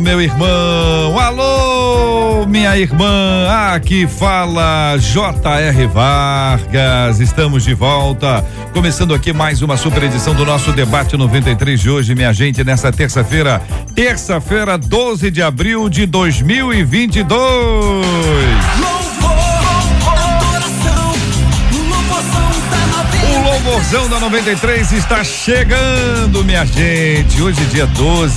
meu irmão. Alô, minha irmã. Aqui fala J.R. Vargas. Estamos de volta. Começando aqui mais uma super edição do nosso debate 93 de hoje, minha gente, nessa terça-feira, terça-feira, 12 de abril de 2022. O louvorzão da 93 está chegando, minha gente. Hoje, dia 12.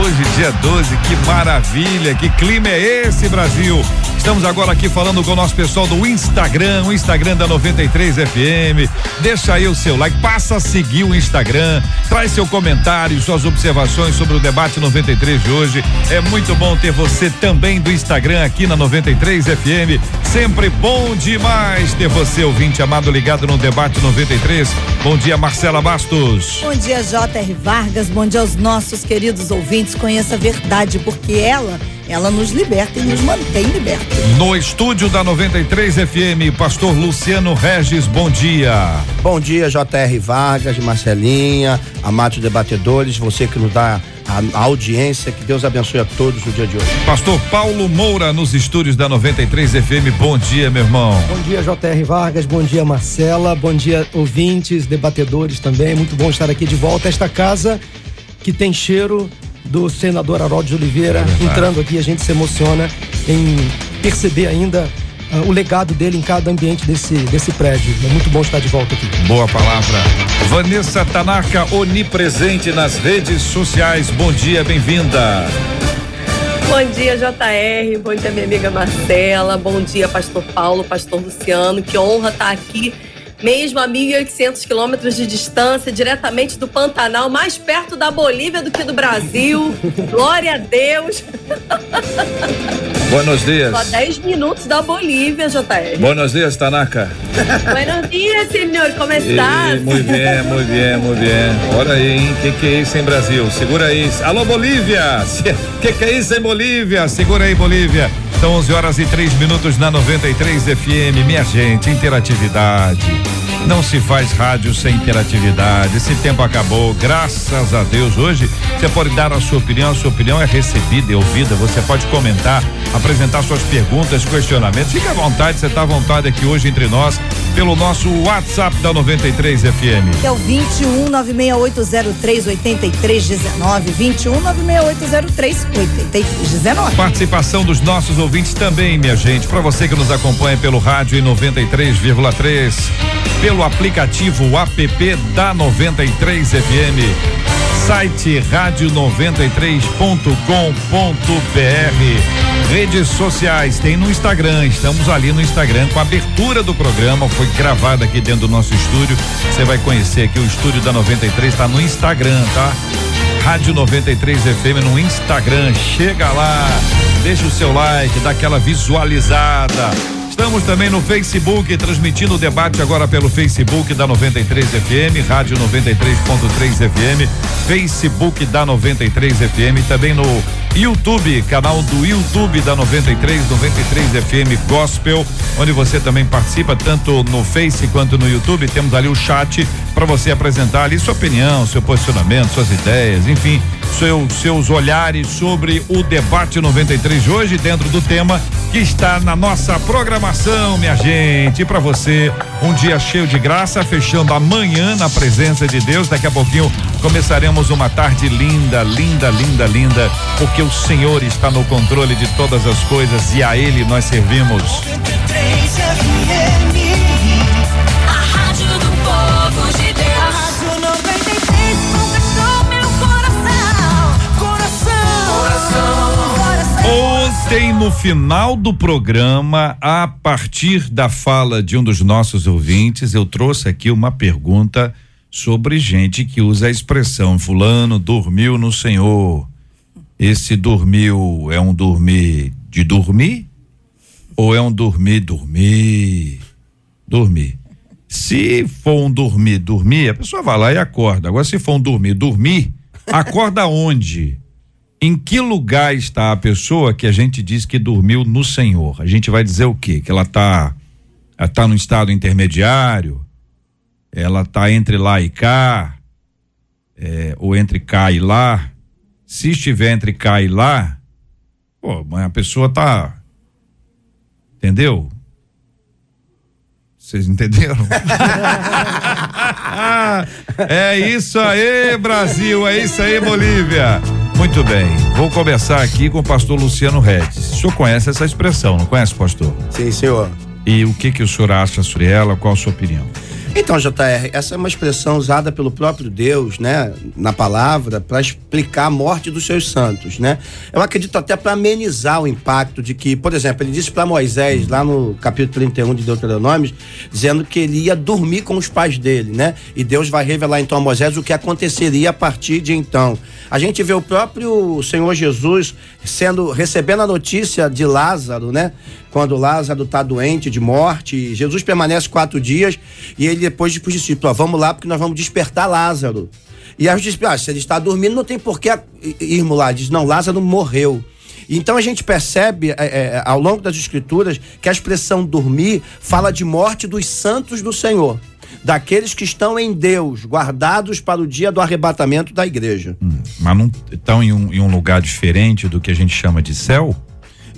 Hoje, dia 12. Que maravilha. Que clima é esse, Brasil? Estamos agora aqui falando com o nosso pessoal do Instagram, o Instagram da 93 FM. Deixa aí o seu like, passa a seguir o Instagram, traz seu comentário, suas observações sobre o debate 93 de hoje. É muito bom ter você também do Instagram aqui na 93 FM. Sempre bom demais ter você, ouvinte amado, ligado no debate 93. Bom dia, Marcela Bastos. Bom dia, J.R. Vargas. Bom dia aos nossos queridos ouvintes. Conheça a verdade, porque ela ela nos liberta e nos mantém libertos. No estúdio da 93 FM, pastor Luciano Regis, bom dia. Bom dia, J.R. Vargas, Marcelinha, amados debatedores, você que nos dá a, a, audiência, que Deus abençoe a todos no dia de hoje. Pastor Paulo Moura, nos estúdios da 93 FM, bom dia, meu irmão. Bom dia, J.R. Vargas, bom dia, Marcela, bom dia, ouvintes, debatedores também, muito bom estar aqui de volta a esta casa que tem cheiro do senador Harold de Oliveira é entrando aqui, a gente se emociona em perceber ainda uh, o legado dele em cada ambiente desse, desse prédio. É muito bom estar de volta aqui. Boa palavra. Vanessa Tanaka, onipresente nas redes sociais. Bom dia, bem-vinda. Bom dia, JR. Bom dia, minha amiga Marcela. Bom dia, Pastor Paulo, Pastor Luciano. Que honra estar aqui mesmo a 1.800 quilômetros de distância, diretamente do Pantanal, mais perto da Bolívia do que do Brasil. Glória a Deus. Buenos dias. Só 10 minutos da Bolívia, JR. Buenos dias, Tanaka. Buenos dias, senhor. Como está? Muito bem, muito bem, muito bem. Olha aí, hein? Que que é isso em Brasil? Segura aí. Alô, Bolívia! Que que é isso em Bolívia? Segura aí, Bolívia. São 11 horas e 3 minutos na 93 FM. Minha gente, interatividade. Não se faz rádio sem interatividade. Esse tempo acabou, graças a Deus. Hoje você pode dar a sua opinião, a sua opinião é recebida e ouvida. Você pode comentar, apresentar suas perguntas, questionamentos. Fique à vontade, você está à vontade aqui hoje entre nós, pelo nosso WhatsApp da 93 FM. Que é o 21 96803 8319. 21 96803 8319. Participação dos nossos ouvintes também, minha gente. Para você que nos acompanha pelo rádio em 93,3 pelo aplicativo app da 93 FM, site rádio93.com.br, redes sociais, tem no Instagram, estamos ali no Instagram com a abertura do programa, foi gravado aqui dentro do nosso estúdio. Você vai conhecer que o estúdio da 93 está no Instagram, tá? Rádio 93 FM no Instagram. Chega lá, deixa o seu like, dá aquela visualizada Estamos também no Facebook, transmitindo o debate agora pelo Facebook da 93 FM, Rádio 93.3 FM, Facebook da 93 FM, também no YouTube, canal do YouTube da 93, 93 FM Gospel, onde você também participa tanto no Face quanto no YouTube. Temos ali o chat para você apresentar ali sua opinião, seu posicionamento, suas ideias, enfim, seu, seus olhares sobre o debate 93 de hoje, dentro do tema que está na nossa programação, minha gente. E para você, um dia cheio de graça, fechando amanhã na presença de Deus. Daqui a pouquinho começaremos uma tarde linda, linda, linda, linda, porque o Senhor está no controle de todas as coisas e a Ele nós servimos. Ontem, no final do programa, a partir da fala de um dos nossos ouvintes, eu trouxe aqui uma pergunta sobre gente que usa a expressão fulano dormiu no Senhor. esse dormiu é um dormir de dormir ou é um dormir dormir? Dormir. Se for um dormir dormir a pessoa vai lá e acorda. Agora se for um dormir dormir acorda onde em que lugar está a pessoa que a gente diz que dormiu no Senhor? A gente vai dizer o quê? Que ela está está no estado intermediário? Ela está entre lá e cá? É, ou entre cá e lá? Se estiver entre cá e lá, pô, mas a pessoa tá entendeu? Vocês entenderam? é isso aí, Brasil, é isso aí, Bolívia. Muito bem, vou começar aqui com o pastor Luciano Redes. O senhor conhece essa expressão, não conhece, pastor? Sim, senhor. E o que que o senhor acha sobre ela? Qual a sua opinião? Então, JR, essa é uma expressão usada pelo próprio Deus, né, na palavra, para explicar a morte dos seus santos, né? Eu acredito até para amenizar o impacto de que, por exemplo, ele disse para Moisés, lá no capítulo 31 de Deuteronômio, dizendo que ele ia dormir com os pais dele, né? E Deus vai revelar então a Moisés o que aconteceria a partir de então. A gente vê o próprio Senhor Jesus sendo recebendo a notícia de Lázaro, né? Quando Lázaro está doente de morte, Jesus permanece quatro dias e ele depois diz para os discípulos: vamos lá porque nós vamos despertar Lázaro. E aí os discípulos, ah, se ele está dormindo, não tem por que irmos lá. Diz: não, Lázaro morreu. Então a gente percebe é, é, ao longo das escrituras que a expressão dormir fala de morte dos santos do Senhor daqueles que estão em Deus, guardados para o dia do arrebatamento da igreja. Hum, mas não estão em um, em um lugar diferente do que a gente chama de céu?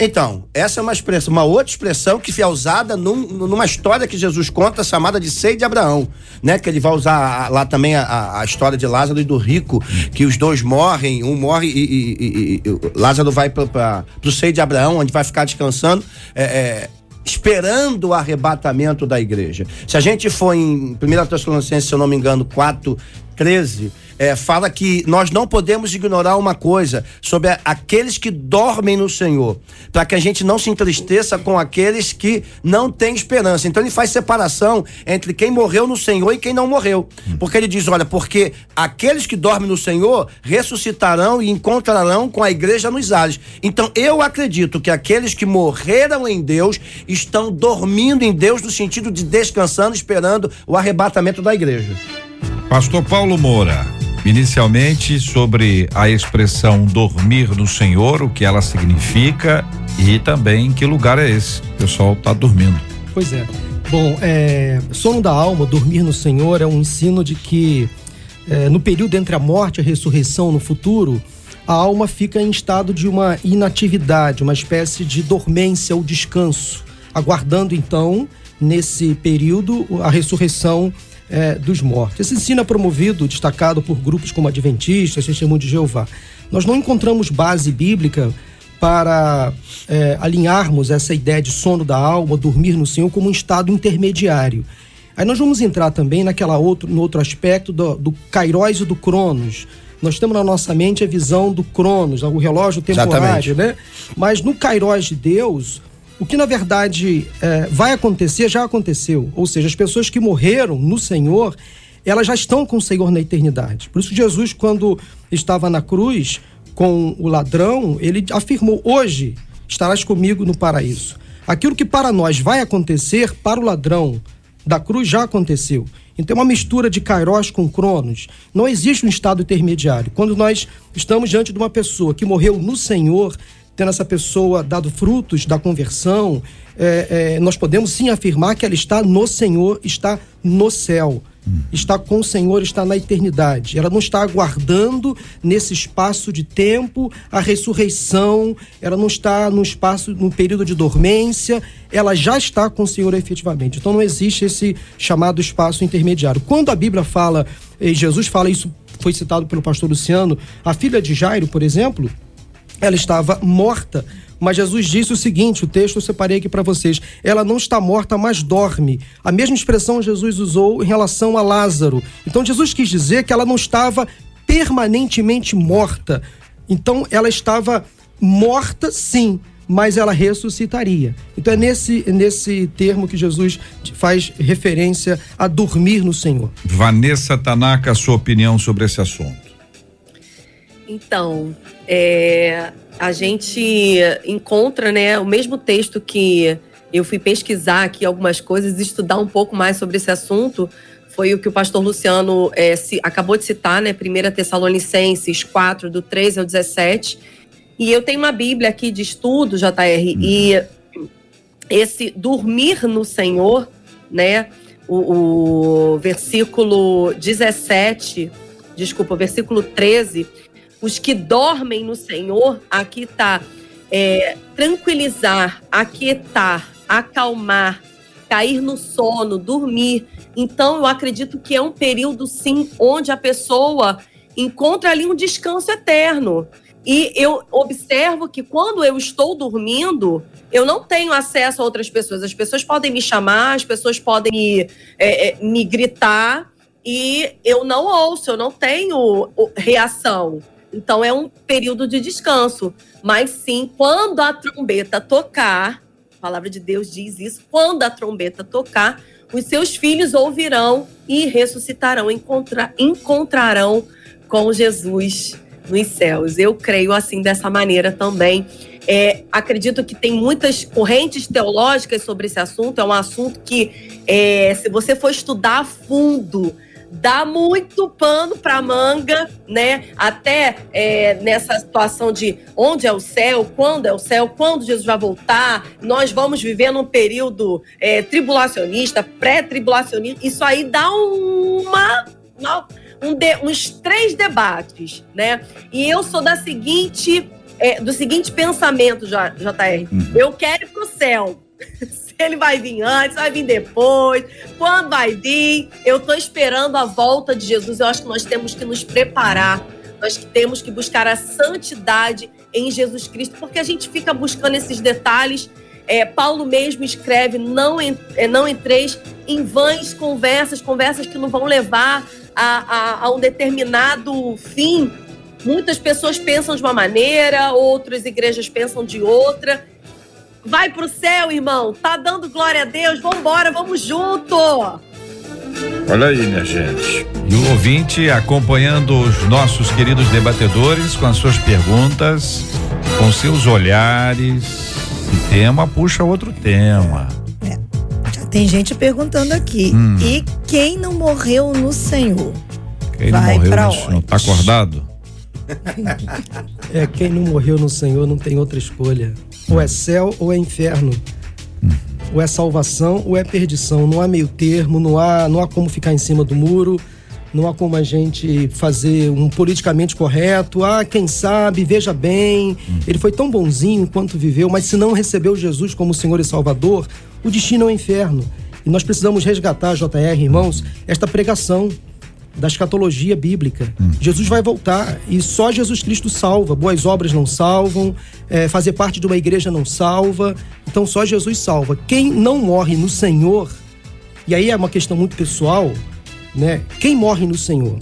Então, essa é uma expressão, uma outra expressão que é usada num, numa história que Jesus conta chamada de Sei de Abraão, né? Que ele vai usar lá também a, a, história de Lázaro e do rico, que os dois morrem, um morre e, e, e, e Lázaro vai para o Sei de Abraão, onde vai ficar descansando. É, é, esperando o arrebatamento da igreja. Se a gente for em 1 Tessalonicenses, se eu não me engano, 4, 13, é, fala que nós não podemos ignorar uma coisa sobre a, aqueles que dormem no Senhor, para que a gente não se entristeça com aqueles que não têm esperança. Então ele faz separação entre quem morreu no Senhor e quem não morreu. Porque ele diz: olha, porque aqueles que dormem no Senhor ressuscitarão e encontrarão com a igreja nos ares. Então eu acredito que aqueles que morreram em Deus estão dormindo em Deus no sentido de descansando, esperando o arrebatamento da igreja. Pastor Paulo Moura, inicialmente sobre a expressão dormir no Senhor, o que ela significa e também que lugar é esse. O pessoal está dormindo. Pois é. Bom, é, sono da alma, dormir no Senhor é um ensino de que é, no período entre a morte e a ressurreição no futuro, a alma fica em estado de uma inatividade, uma espécie de dormência ou descanso, aguardando então, nesse período, a ressurreição é, dos mortos. Esse ensino é promovido, destacado por grupos como Adventistas, Testemunho de Jeová. Nós não encontramos base bíblica para é, alinharmos essa ideia de sono da alma, dormir no Senhor, como um estado intermediário. Aí nós vamos entrar também naquela outro, no outro aspecto do, do Kairos e do Cronos. Nós temos na nossa mente a visão do Cronos, o relógio temporário, Exatamente. né? Mas no Kairos de Deus, o que na verdade é, vai acontecer já aconteceu. Ou seja, as pessoas que morreram no Senhor, elas já estão com o Senhor na eternidade. Por isso, Jesus, quando estava na cruz com o ladrão, ele afirmou: Hoje estarás comigo no paraíso. Aquilo que para nós vai acontecer, para o ladrão da cruz já aconteceu. Então, é uma mistura de Kairos com Cronos. Não existe um estado intermediário. Quando nós estamos diante de uma pessoa que morreu no Senhor, tendo essa pessoa dado frutos da conversão, é, é, nós podemos sim afirmar que ela está no Senhor, está no céu. Está com o Senhor, está na eternidade. Ela não está aguardando nesse espaço de tempo a ressurreição, ela não está no espaço, no período de dormência, ela já está com o Senhor efetivamente. Então não existe esse chamado espaço intermediário. Quando a Bíblia fala, e Jesus fala isso, foi citado pelo pastor Luciano, a filha de Jairo, por exemplo, ela estava morta. Mas Jesus disse o seguinte: o texto eu separei aqui para vocês. Ela não está morta, mas dorme. A mesma expressão Jesus usou em relação a Lázaro. Então Jesus quis dizer que ela não estava permanentemente morta. Então ela estava morta, sim, mas ela ressuscitaria. Então é nesse, nesse termo que Jesus faz referência a dormir no Senhor. Vanessa Tanaka, sua opinião sobre esse assunto. Então, é, a gente encontra, né, o mesmo texto que eu fui pesquisar aqui algumas coisas, estudar um pouco mais sobre esse assunto, foi o que o pastor Luciano é, se, acabou de citar, né, 1 Tessalonicenses 4, do 13 ao 17. E eu tenho uma Bíblia aqui de estudo, JR, uhum. e esse dormir no Senhor, né, o, o versículo 17, desculpa, o versículo 13, os que dormem no Senhor, aqui está é, tranquilizar, aquietar, acalmar, cair no sono, dormir. Então, eu acredito que é um período, sim, onde a pessoa encontra ali um descanso eterno. E eu observo que quando eu estou dormindo, eu não tenho acesso a outras pessoas. As pessoas podem me chamar, as pessoas podem me, é, é, me gritar e eu não ouço, eu não tenho reação. Então é um período de descanso. Mas sim, quando a trombeta tocar, a palavra de Deus diz isso, quando a trombeta tocar, os seus filhos ouvirão e ressuscitarão, encontra, encontrarão com Jesus nos céus. Eu creio assim dessa maneira também. É, acredito que tem muitas correntes teológicas sobre esse assunto. É um assunto que, é, se você for estudar a fundo, dá muito pano para manga, né? Até é, nessa situação de onde é o céu, quando é o céu, quando Jesus vai voltar. Nós vamos viver num período é, tribulacionista, pré-tribulacionista. Isso aí dá uma, uma um de, uns três debates, né? E eu sou da seguinte, é, do seguinte pensamento, JR. Uhum. Eu quero ir pro céu. Ele vai vir antes, vai vir depois, quando vai vir. Eu estou esperando a volta de Jesus. Eu acho que nós temos que nos preparar. Nós temos que buscar a santidade em Jesus Cristo, porque a gente fica buscando esses detalhes. É, Paulo mesmo escreve: não, en, é, não entreis em vãs conversas, conversas que não vão levar a, a, a um determinado fim. Muitas pessoas pensam de uma maneira, outras igrejas pensam de outra. Vai pro céu, irmão. Tá dando glória a Deus. Vambora, vamos junto. Olha aí, minha gente. E o ouvinte acompanhando os nossos queridos debatedores com as suas perguntas, com seus olhares. Se tema, puxa outro tema. É. Já tem gente perguntando aqui. Hum. E quem não morreu no Senhor? Quem vai não morreu no onde? Senhor? Tá acordado? é, quem não morreu no Senhor não tem outra escolha. Ou é céu ou é inferno. Ou é salvação ou é perdição. Não há meio termo, não há, não há como ficar em cima do muro, não há como a gente fazer um politicamente correto. Ah, quem sabe, veja bem, ele foi tão bonzinho quanto viveu, mas se não recebeu Jesus como Senhor e Salvador, o destino é o inferno. E nós precisamos resgatar, JR, irmãos, esta pregação da escatologia bíblica. Hum. Jesus vai voltar e só Jesus Cristo salva. Boas obras não salvam, é, fazer parte de uma igreja não salva. Então só Jesus salva. Quem não morre no Senhor, e aí é uma questão muito pessoal, né? Quem morre no Senhor?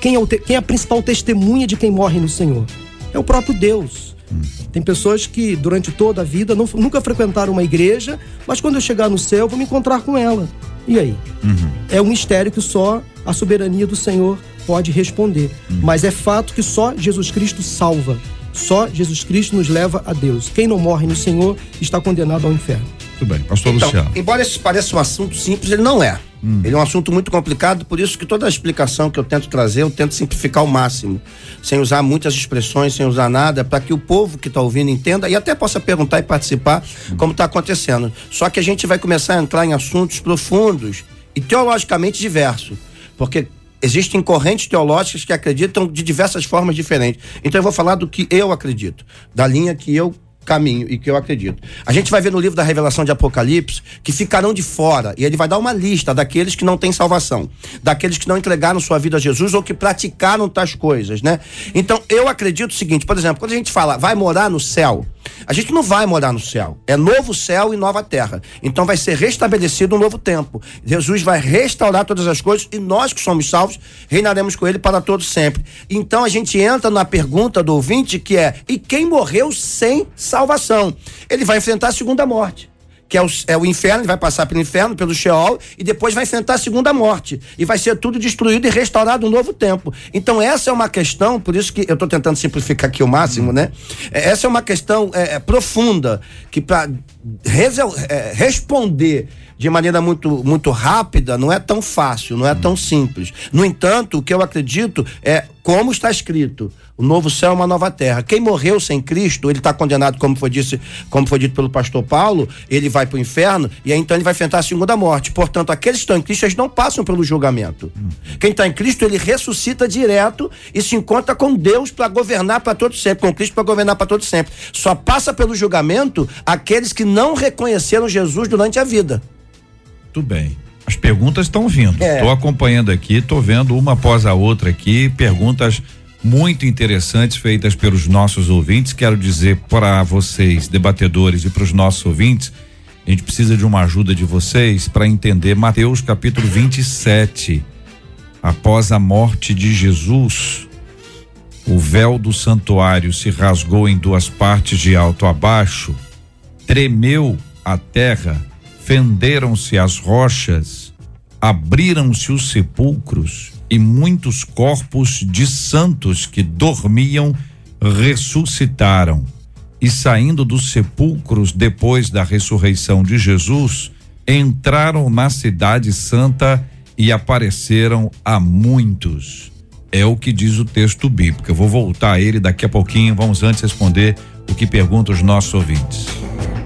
Quem é, o te, quem é a principal testemunha de quem morre no Senhor? É o próprio Deus. Hum. Tem pessoas que durante toda a vida não, nunca frequentaram uma igreja, mas quando eu chegar no céu, eu vou me encontrar com ela. E aí? Uhum. É um mistério que só a soberania do Senhor pode responder. Uhum. Mas é fato que só Jesus Cristo salva. Só Jesus Cristo nos leva a Deus. Quem não morre no Senhor está condenado ao inferno. Muito bem, pastor então, Luciano. Embora esse pareça um assunto simples, ele não é. Hum. Ele é um assunto muito complicado, por isso que toda a explicação que eu tento trazer, eu tento simplificar ao máximo, sem usar muitas expressões, sem usar nada, para que o povo que está ouvindo entenda e até possa perguntar e participar hum. como está acontecendo. Só que a gente vai começar a entrar em assuntos profundos e teologicamente diversos, porque existem correntes teológicas que acreditam de diversas formas diferentes. Então eu vou falar do que eu acredito, da linha que eu caminho e que eu acredito. A gente vai ver no livro da Revelação de Apocalipse que ficarão de fora e ele vai dar uma lista daqueles que não têm salvação, daqueles que não entregaram sua vida a Jesus ou que praticaram tais coisas, né? Então eu acredito o seguinte, por exemplo, quando a gente fala vai morar no céu, a gente não vai morar no céu. É novo céu e nova terra. Então vai ser restabelecido um novo tempo. Jesus vai restaurar todas as coisas e nós que somos salvos reinaremos com ele para todos sempre. Então a gente entra na pergunta do ouvinte que é: e quem morreu sem salvação? Ele vai enfrentar a segunda morte que é o, é o inferno, ele vai passar pelo inferno, pelo Sheol, e depois vai enfrentar a segunda morte. E vai ser tudo destruído e restaurado um novo tempo. Então, essa é uma questão, por isso que eu estou tentando simplificar aqui o máximo, né? É, Essa é uma questão é, é, profunda, que para responder de maneira muito, muito rápida não é tão fácil, não é tão simples. No entanto, o que eu acredito é como está escrito: o novo céu é uma nova terra. Quem morreu sem Cristo, ele está condenado, como foi, disse, como foi dito pelo pastor Paulo, ele vai para o inferno e aí então ele vai enfrentar a segunda morte. Portanto, aqueles que estão em Cristo, eles não passam pelo julgamento. Quem está em Cristo, ele ressuscita direto e se encontra com Deus para governar para todo sempre, com Cristo para governar para todo sempre. Só passa pelo julgamento aqueles que não reconheceram Jesus durante a vida. Tudo bem. As perguntas estão vindo. É. Estou acompanhando aqui, estou vendo uma após a outra aqui, perguntas muito interessantes feitas pelos nossos ouvintes. Quero dizer para vocês, debatedores, e para os nossos ouvintes, a gente precisa de uma ajuda de vocês para entender Mateus capítulo 27. Após a morte de Jesus, o véu do santuário se rasgou em duas partes de alto a baixo, tremeu a terra, fenderam-se as rochas, abriram-se os sepulcros e muitos corpos de santos que dormiam ressuscitaram. E saindo dos sepulcros depois da ressurreição de Jesus, entraram na cidade santa e apareceram a muitos. É o que diz o texto bíblico. Eu vou voltar a ele daqui a pouquinho. Vamos antes responder o que perguntam os nossos ouvintes.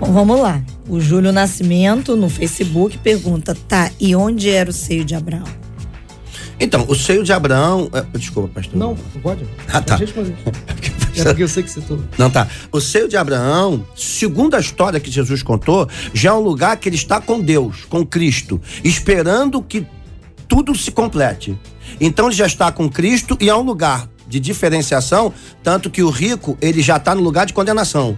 Bom, vamos lá. O Júlio Nascimento no Facebook pergunta: tá, e onde era o seio de Abraão? Então, o seio de Abraão. eh, Desculpa, pastor. Não, pode. Ah, tá. É porque eu sei que você tô. Não, tá. O seio de Abraão, segundo a história que Jesus contou, já é um lugar que ele está com Deus, com Cristo, esperando que tudo se complete. Então ele já está com Cristo e é um lugar de diferenciação, tanto que o rico, ele já está no lugar de condenação.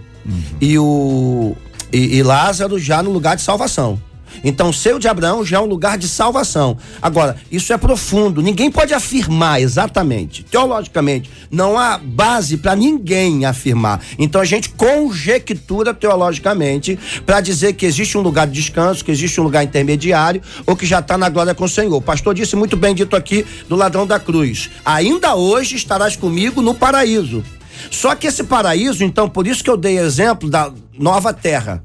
E o e, e Lázaro já no lugar de salvação. Então, seio de Abraão já é um lugar de salvação. Agora, isso é profundo. Ninguém pode afirmar exatamente. Teologicamente, não há base para ninguém afirmar. Então, a gente conjectura teologicamente para dizer que existe um lugar de descanso, que existe um lugar intermediário ou que já está na glória com o Senhor. O pastor disse muito bem dito aqui do ladrão da cruz: ainda hoje estarás comigo no paraíso. Só que esse paraíso, então, por isso que eu dei exemplo da nova terra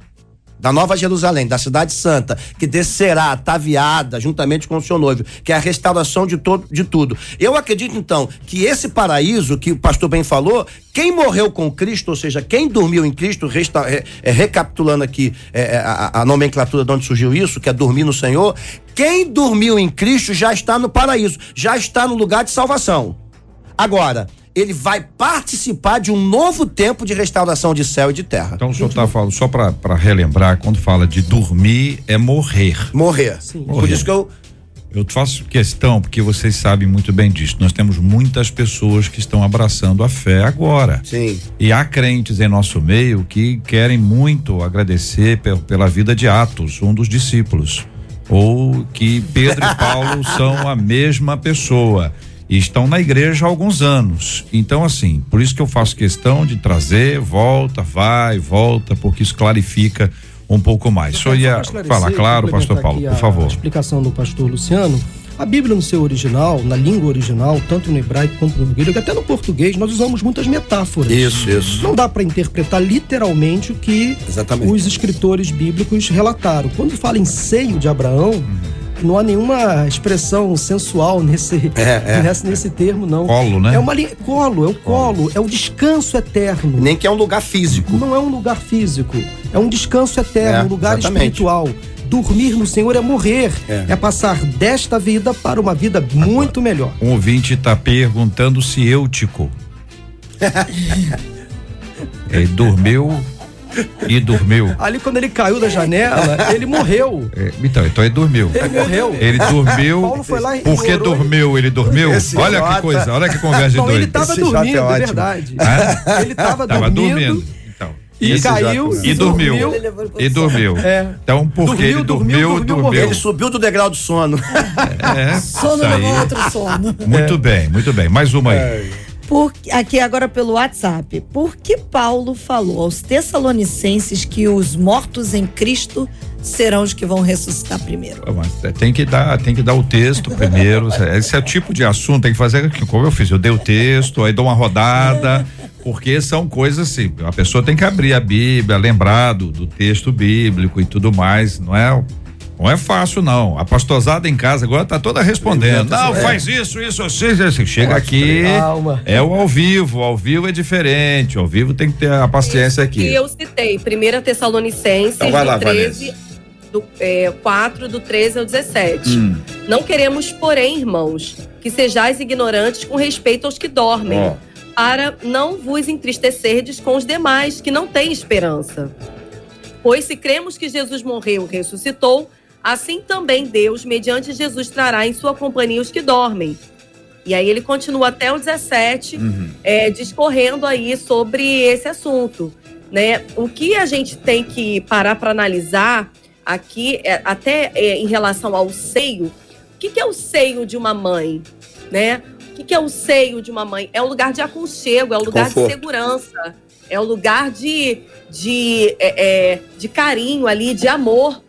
da Nova Jerusalém, da Cidade Santa, que descerá ataviada juntamente com o seu noivo, que é a restauração de, todo, de tudo. Eu acredito, então, que esse paraíso que o pastor bem falou, quem morreu com Cristo, ou seja, quem dormiu em Cristo, resta, é, é, recapitulando aqui é, a, a nomenclatura de onde surgiu isso, que é dormir no Senhor, quem dormiu em Cristo já está no paraíso, já está no lugar de salvação. Agora, ele vai participar de um novo tempo de restauração de céu e de terra. Então o senhor está falando, só para relembrar, quando fala de dormir, é morrer. Morrer. Por Morrer. isso que eu. Eu faço questão, porque vocês sabem muito bem disso. Nós temos muitas pessoas que estão abraçando a fé agora. Sim. E há crentes em nosso meio que querem muito agradecer pe- pela vida de Atos, um dos discípulos. Ou que Pedro e Paulo são a mesma pessoa. E estão na igreja há alguns anos. Então, assim, por isso que eu faço questão de trazer, volta, vai, volta, porque isso clarifica um pouco mais. O senhor ia Só esclarecer, falar, claro, pastor Paulo, por favor. A explicação do pastor Luciano. A Bíblia no seu original, na língua original, tanto no hebraico quanto no grego, até no português, nós usamos muitas metáforas. Isso, isso. Não dá para interpretar literalmente o que Exatamente. os escritores bíblicos relataram. Quando fala em seio de Abraão, Uhum. Não há nenhuma expressão sensual nesse, É, é. nesse, nesse termo, não. Colo, né? É uma li- colo, é o colo, é o descanso eterno. Nem que é um lugar físico. Não é um lugar físico, é um descanso eterno, É, um lugar exatamente. espiritual. Dormir no Senhor é morrer, É. é. passar desta vida para uma vida muito melhor. Um ouvinte está perguntando se Eutico. Ele dormiu e dormiu. Ali quando ele caiu da janela, ele morreu. É, então, então ele dormiu. Ele morreu. Ele dormiu. Paulo foi lá e Porque orou dormiu, ele dormiu. Esse olha Jota. que coisa, olha que conversa de Não, ele doido. estava Esse é dormindo, é verdade. Hã? Ele estava Tava dormindo, dormindo. Então. e Esse caiu E dormiu. Ele ele E dormiu. É. Então, porque Dormiu, ele dormiu, dormiu, dormiu, dormiu. Ele subiu do degrau do sono. É, Sono levou outro sono. Muito bem, muito bem. Mais uma aí. Por, aqui agora pelo WhatsApp. Por que Paulo falou aos Tessalonicenses que os mortos em Cristo serão os que vão ressuscitar primeiro? Mas tem que dar, tem que dar o texto primeiro. Esse é o tipo de assunto, tem que fazer como eu fiz. Eu dei o texto, aí dou uma rodada, porque são coisas assim. A pessoa tem que abrir a Bíblia, lembrar do, do texto bíblico e tudo mais. Não é não é fácil, não. A pastosada em casa agora tá toda respondendo. Não, faz isso, isso, assim, assim. Chega aqui, é o ao vivo. Ao vivo é diferente. Ao vivo tem que ter a paciência aqui. E eu citei, 1 Tessalonicenses, então lá, do 13, do é, 4, do 13 ao 17. Hum. Não queremos, porém, irmãos, que sejais ignorantes com respeito aos que dormem, oh. para não vos entristecerdes com os demais que não têm esperança. Pois se cremos que Jesus morreu e ressuscitou, Assim também Deus, mediante Jesus, trará em sua companhia os que dormem. E aí ele continua até o 17, uhum. é, discorrendo aí sobre esse assunto. Né? O que a gente tem que parar para analisar aqui, é, até é, em relação ao seio, o que, que, é o seio de uma mãe? Né? O que, que, é o seio de uma mãe? É um lugar de aconchego, é um lugar Conforto. de segurança, é um lugar de, de, é, é de carinho ali, de amor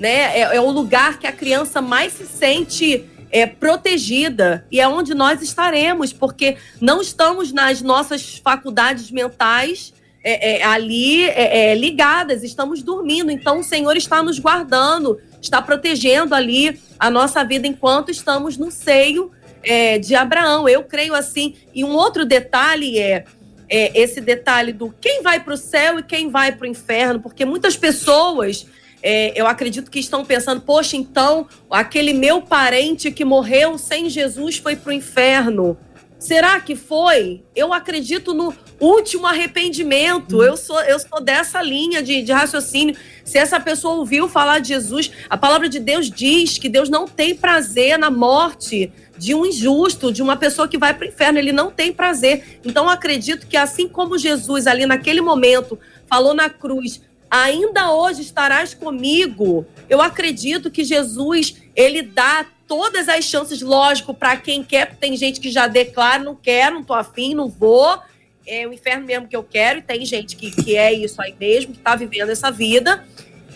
né? É, é o lugar que a criança mais se sente é, protegida e é onde nós estaremos, porque não estamos nas nossas faculdades mentais é, é, ali é, é, ligadas, estamos dormindo. Então o Senhor está nos guardando, está protegendo ali a nossa vida enquanto estamos no seio é, de Abraão. Eu creio assim. E um outro detalhe é, esse detalhe do quem vai para o céu e quem vai para o inferno, porque muitas pessoas é, eu acredito que estão pensando, poxa, então aquele meu parente que morreu sem Jesus foi para o inferno. Será que foi? Eu acredito no último arrependimento. Hum. Eu sou eu sou dessa linha de, de raciocínio. Se essa pessoa ouviu falar de Jesus, a palavra de Deus diz que Deus não tem prazer na morte de um injusto, de uma pessoa que vai para o inferno. Ele não tem prazer. Então, eu acredito que assim como Jesus ali naquele momento falou na cruz, ainda hoje estarás comigo. Eu acredito que Jesus, ele dá todas as chances, lógico, para quem quer, tem gente que já declara, não quero, não tô afim, não vou. É o inferno mesmo que eu quero, e tem gente que, que é isso aí mesmo, que está vivendo essa vida.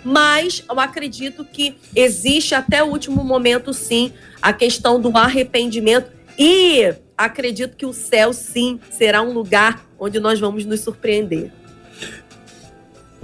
Mas eu acredito que existe até o último momento, sim, a questão do arrependimento. E acredito que o céu, sim, será um lugar onde nós vamos nos surpreender.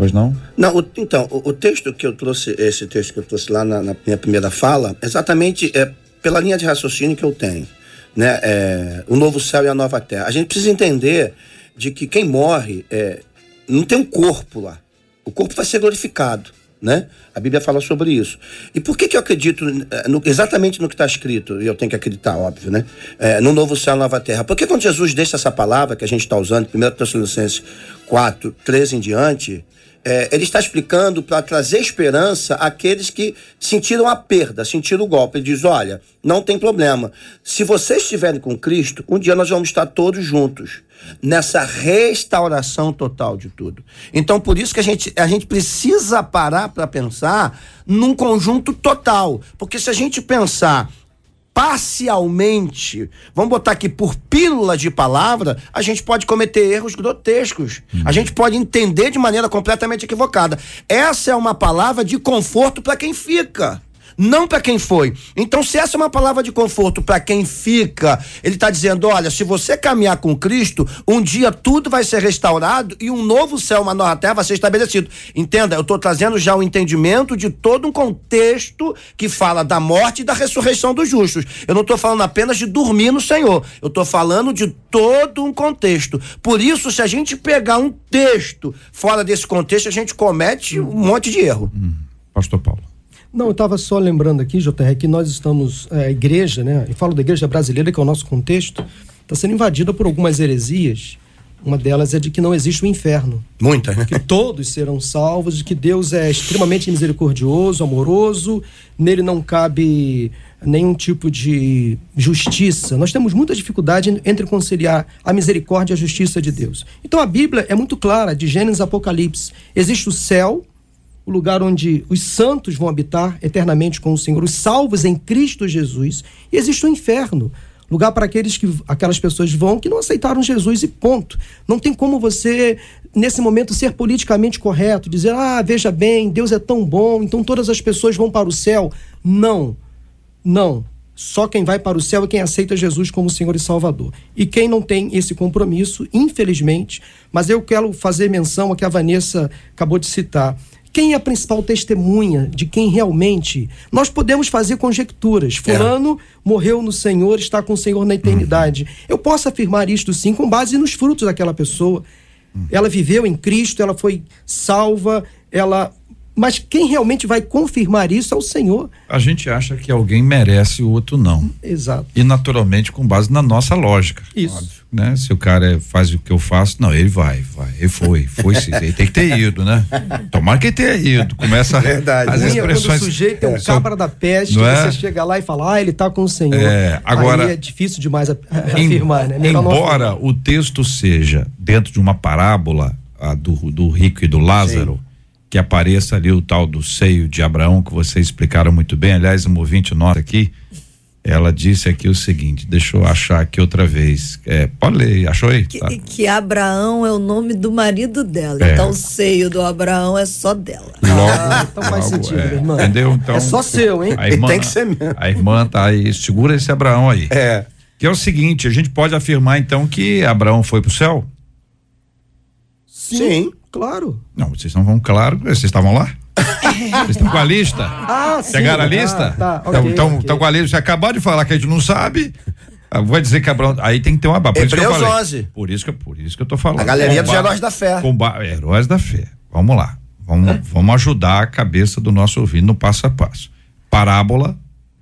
Pois não? Não, o, então, o, o, texto que eu trouxe, esse texto que eu trouxe lá na, na minha primeira fala, exatamente é pela linha de raciocínio que eu tenho. Né? É, o novo céu e a nova terra. A gente precisa entender de que quem morre é, não tem um corpo lá. O corpo vai ser glorificado. Né? A Bíblia fala sobre isso. E por que, que eu acredito é, no, exatamente no que está escrito? E eu tenho que acreditar, óbvio, né? É, no novo céu e nova terra. Porque quando Jesus deixa essa palavra que a gente está usando, 1 Tessalonicenses 4, 13 em diante, é, ele está explicando para trazer esperança àqueles que sentiram a perda, sentiram o golpe. Ele diz: olha, não tem problema. Se vocês estiverem com Cristo, um dia nós vamos estar todos juntos nessa restauração total de tudo. Então, por isso que a gente, a gente precisa parar para pensar num conjunto total. Porque se a gente pensar parcialmente, vamos botar aqui por pílula de palavra, a gente pode cometer erros grotescos. Hum. A gente pode entender de maneira completamente equivocada. Essa é uma palavra de conforto para quem fica não para quem foi. Então, se essa é uma palavra de conforto para quem fica, ele está dizendo: olha, se você caminhar com Cristo, um dia tudo vai ser restaurado e um novo céu, uma nova terra vai ser estabelecido. Entenda, eu estou trazendo já o entendimento de todo um contexto que fala da morte e da ressurreição dos justos. Eu não estou falando apenas de dormir no Senhor, eu estou falando de todo um contexto. Por isso, se a gente pegar um texto fora desse contexto, a gente comete um monte de erro. Hum. Pastor Paulo. Não, eu estava só lembrando aqui, JR, que nós estamos, é, a igreja, né? E falo da igreja brasileira, que é o nosso contexto, está sendo invadida por algumas heresias. Uma delas é de que não existe o um inferno. Muitas, né? Que todos serão salvos, de que Deus é extremamente misericordioso, amoroso, nele não cabe nenhum tipo de justiça. Nós temos muita dificuldade entre conciliar a misericórdia e a justiça de Deus. Então a Bíblia é muito clara, de Gênesis Apocalipse. Existe o céu, o lugar onde os santos vão habitar eternamente com o Senhor, os salvos em Cristo Jesus, e existe o inferno, Lugar para aqueles que aquelas pessoas vão que não aceitaram Jesus e ponto. Não tem como você nesse momento ser politicamente correto, dizer: "Ah, veja bem, Deus é tão bom, então todas as pessoas vão para o céu". Não. Não. Só quem vai para o céu é quem aceita Jesus como Senhor e Salvador. E quem não tem esse compromisso, infelizmente, mas eu quero fazer menção a que a Vanessa acabou de citar. Quem é a principal testemunha de quem realmente. Nós podemos fazer conjecturas. Fulano é. morreu no Senhor, está com o Senhor na eternidade. Uhum. Eu posso afirmar isto sim, com base nos frutos daquela pessoa. Uhum. Ela viveu em Cristo, ela foi salva, ela mas quem realmente vai confirmar isso é o Senhor. A gente acha que alguém merece, o outro não. Exato. E naturalmente com base na nossa lógica. Isso. Óbvio, né? Se o cara faz o que eu faço, não, ele vai, vai. Ele foi, foi sim. Ele tem que ter ido, né? Tomara que ele tenha ido. Começa Verdade. as expressões. Quando o sujeito é um cabra da peste, não é? você chega lá e fala, ah, ele está com o Senhor. É, agora. Aí é difícil demais a, a afirmar, né? Melhor embora o texto seja dentro de uma parábola a do, do rico e do Lázaro. Sim que apareça ali o tal do seio de Abraão, que vocês explicaram muito bem. Aliás, um ouvinte nota aqui, ela disse aqui o seguinte, deixa eu achar aqui outra vez. É, pode ler, achou aí? Que, tá. que Abraão é o nome do marido dela. É. Então o seio do Abraão é só dela. Logo, ah, então faz sentido, é, irmã. Entendeu? Então, é só seu, hein? A irmã, tem que ser mesmo. A irmã tá aí, segura esse Abraão aí. É. Que é o seguinte, a gente pode afirmar então que Abraão foi pro céu? Sim. Sim. Claro. Não, vocês não vão, claro, vocês estavam lá? Vocês estão com a lista? Ah, sim. Pegaram a lista? Ah, tá, então, okay, então, okay. com a lista. Você acabou de falar que a gente não sabe. Ah, vou dizer que Abraão. Aí tem que ter uma base. Por isso que eu falei. 11. Por isso que, por isso que eu tô falando. A galeria dos heróis da fé. Comba, heróis da fé. Vamos lá. Vamos, é. vamos ajudar a cabeça do nosso ouvido no passo a passo. Parábola,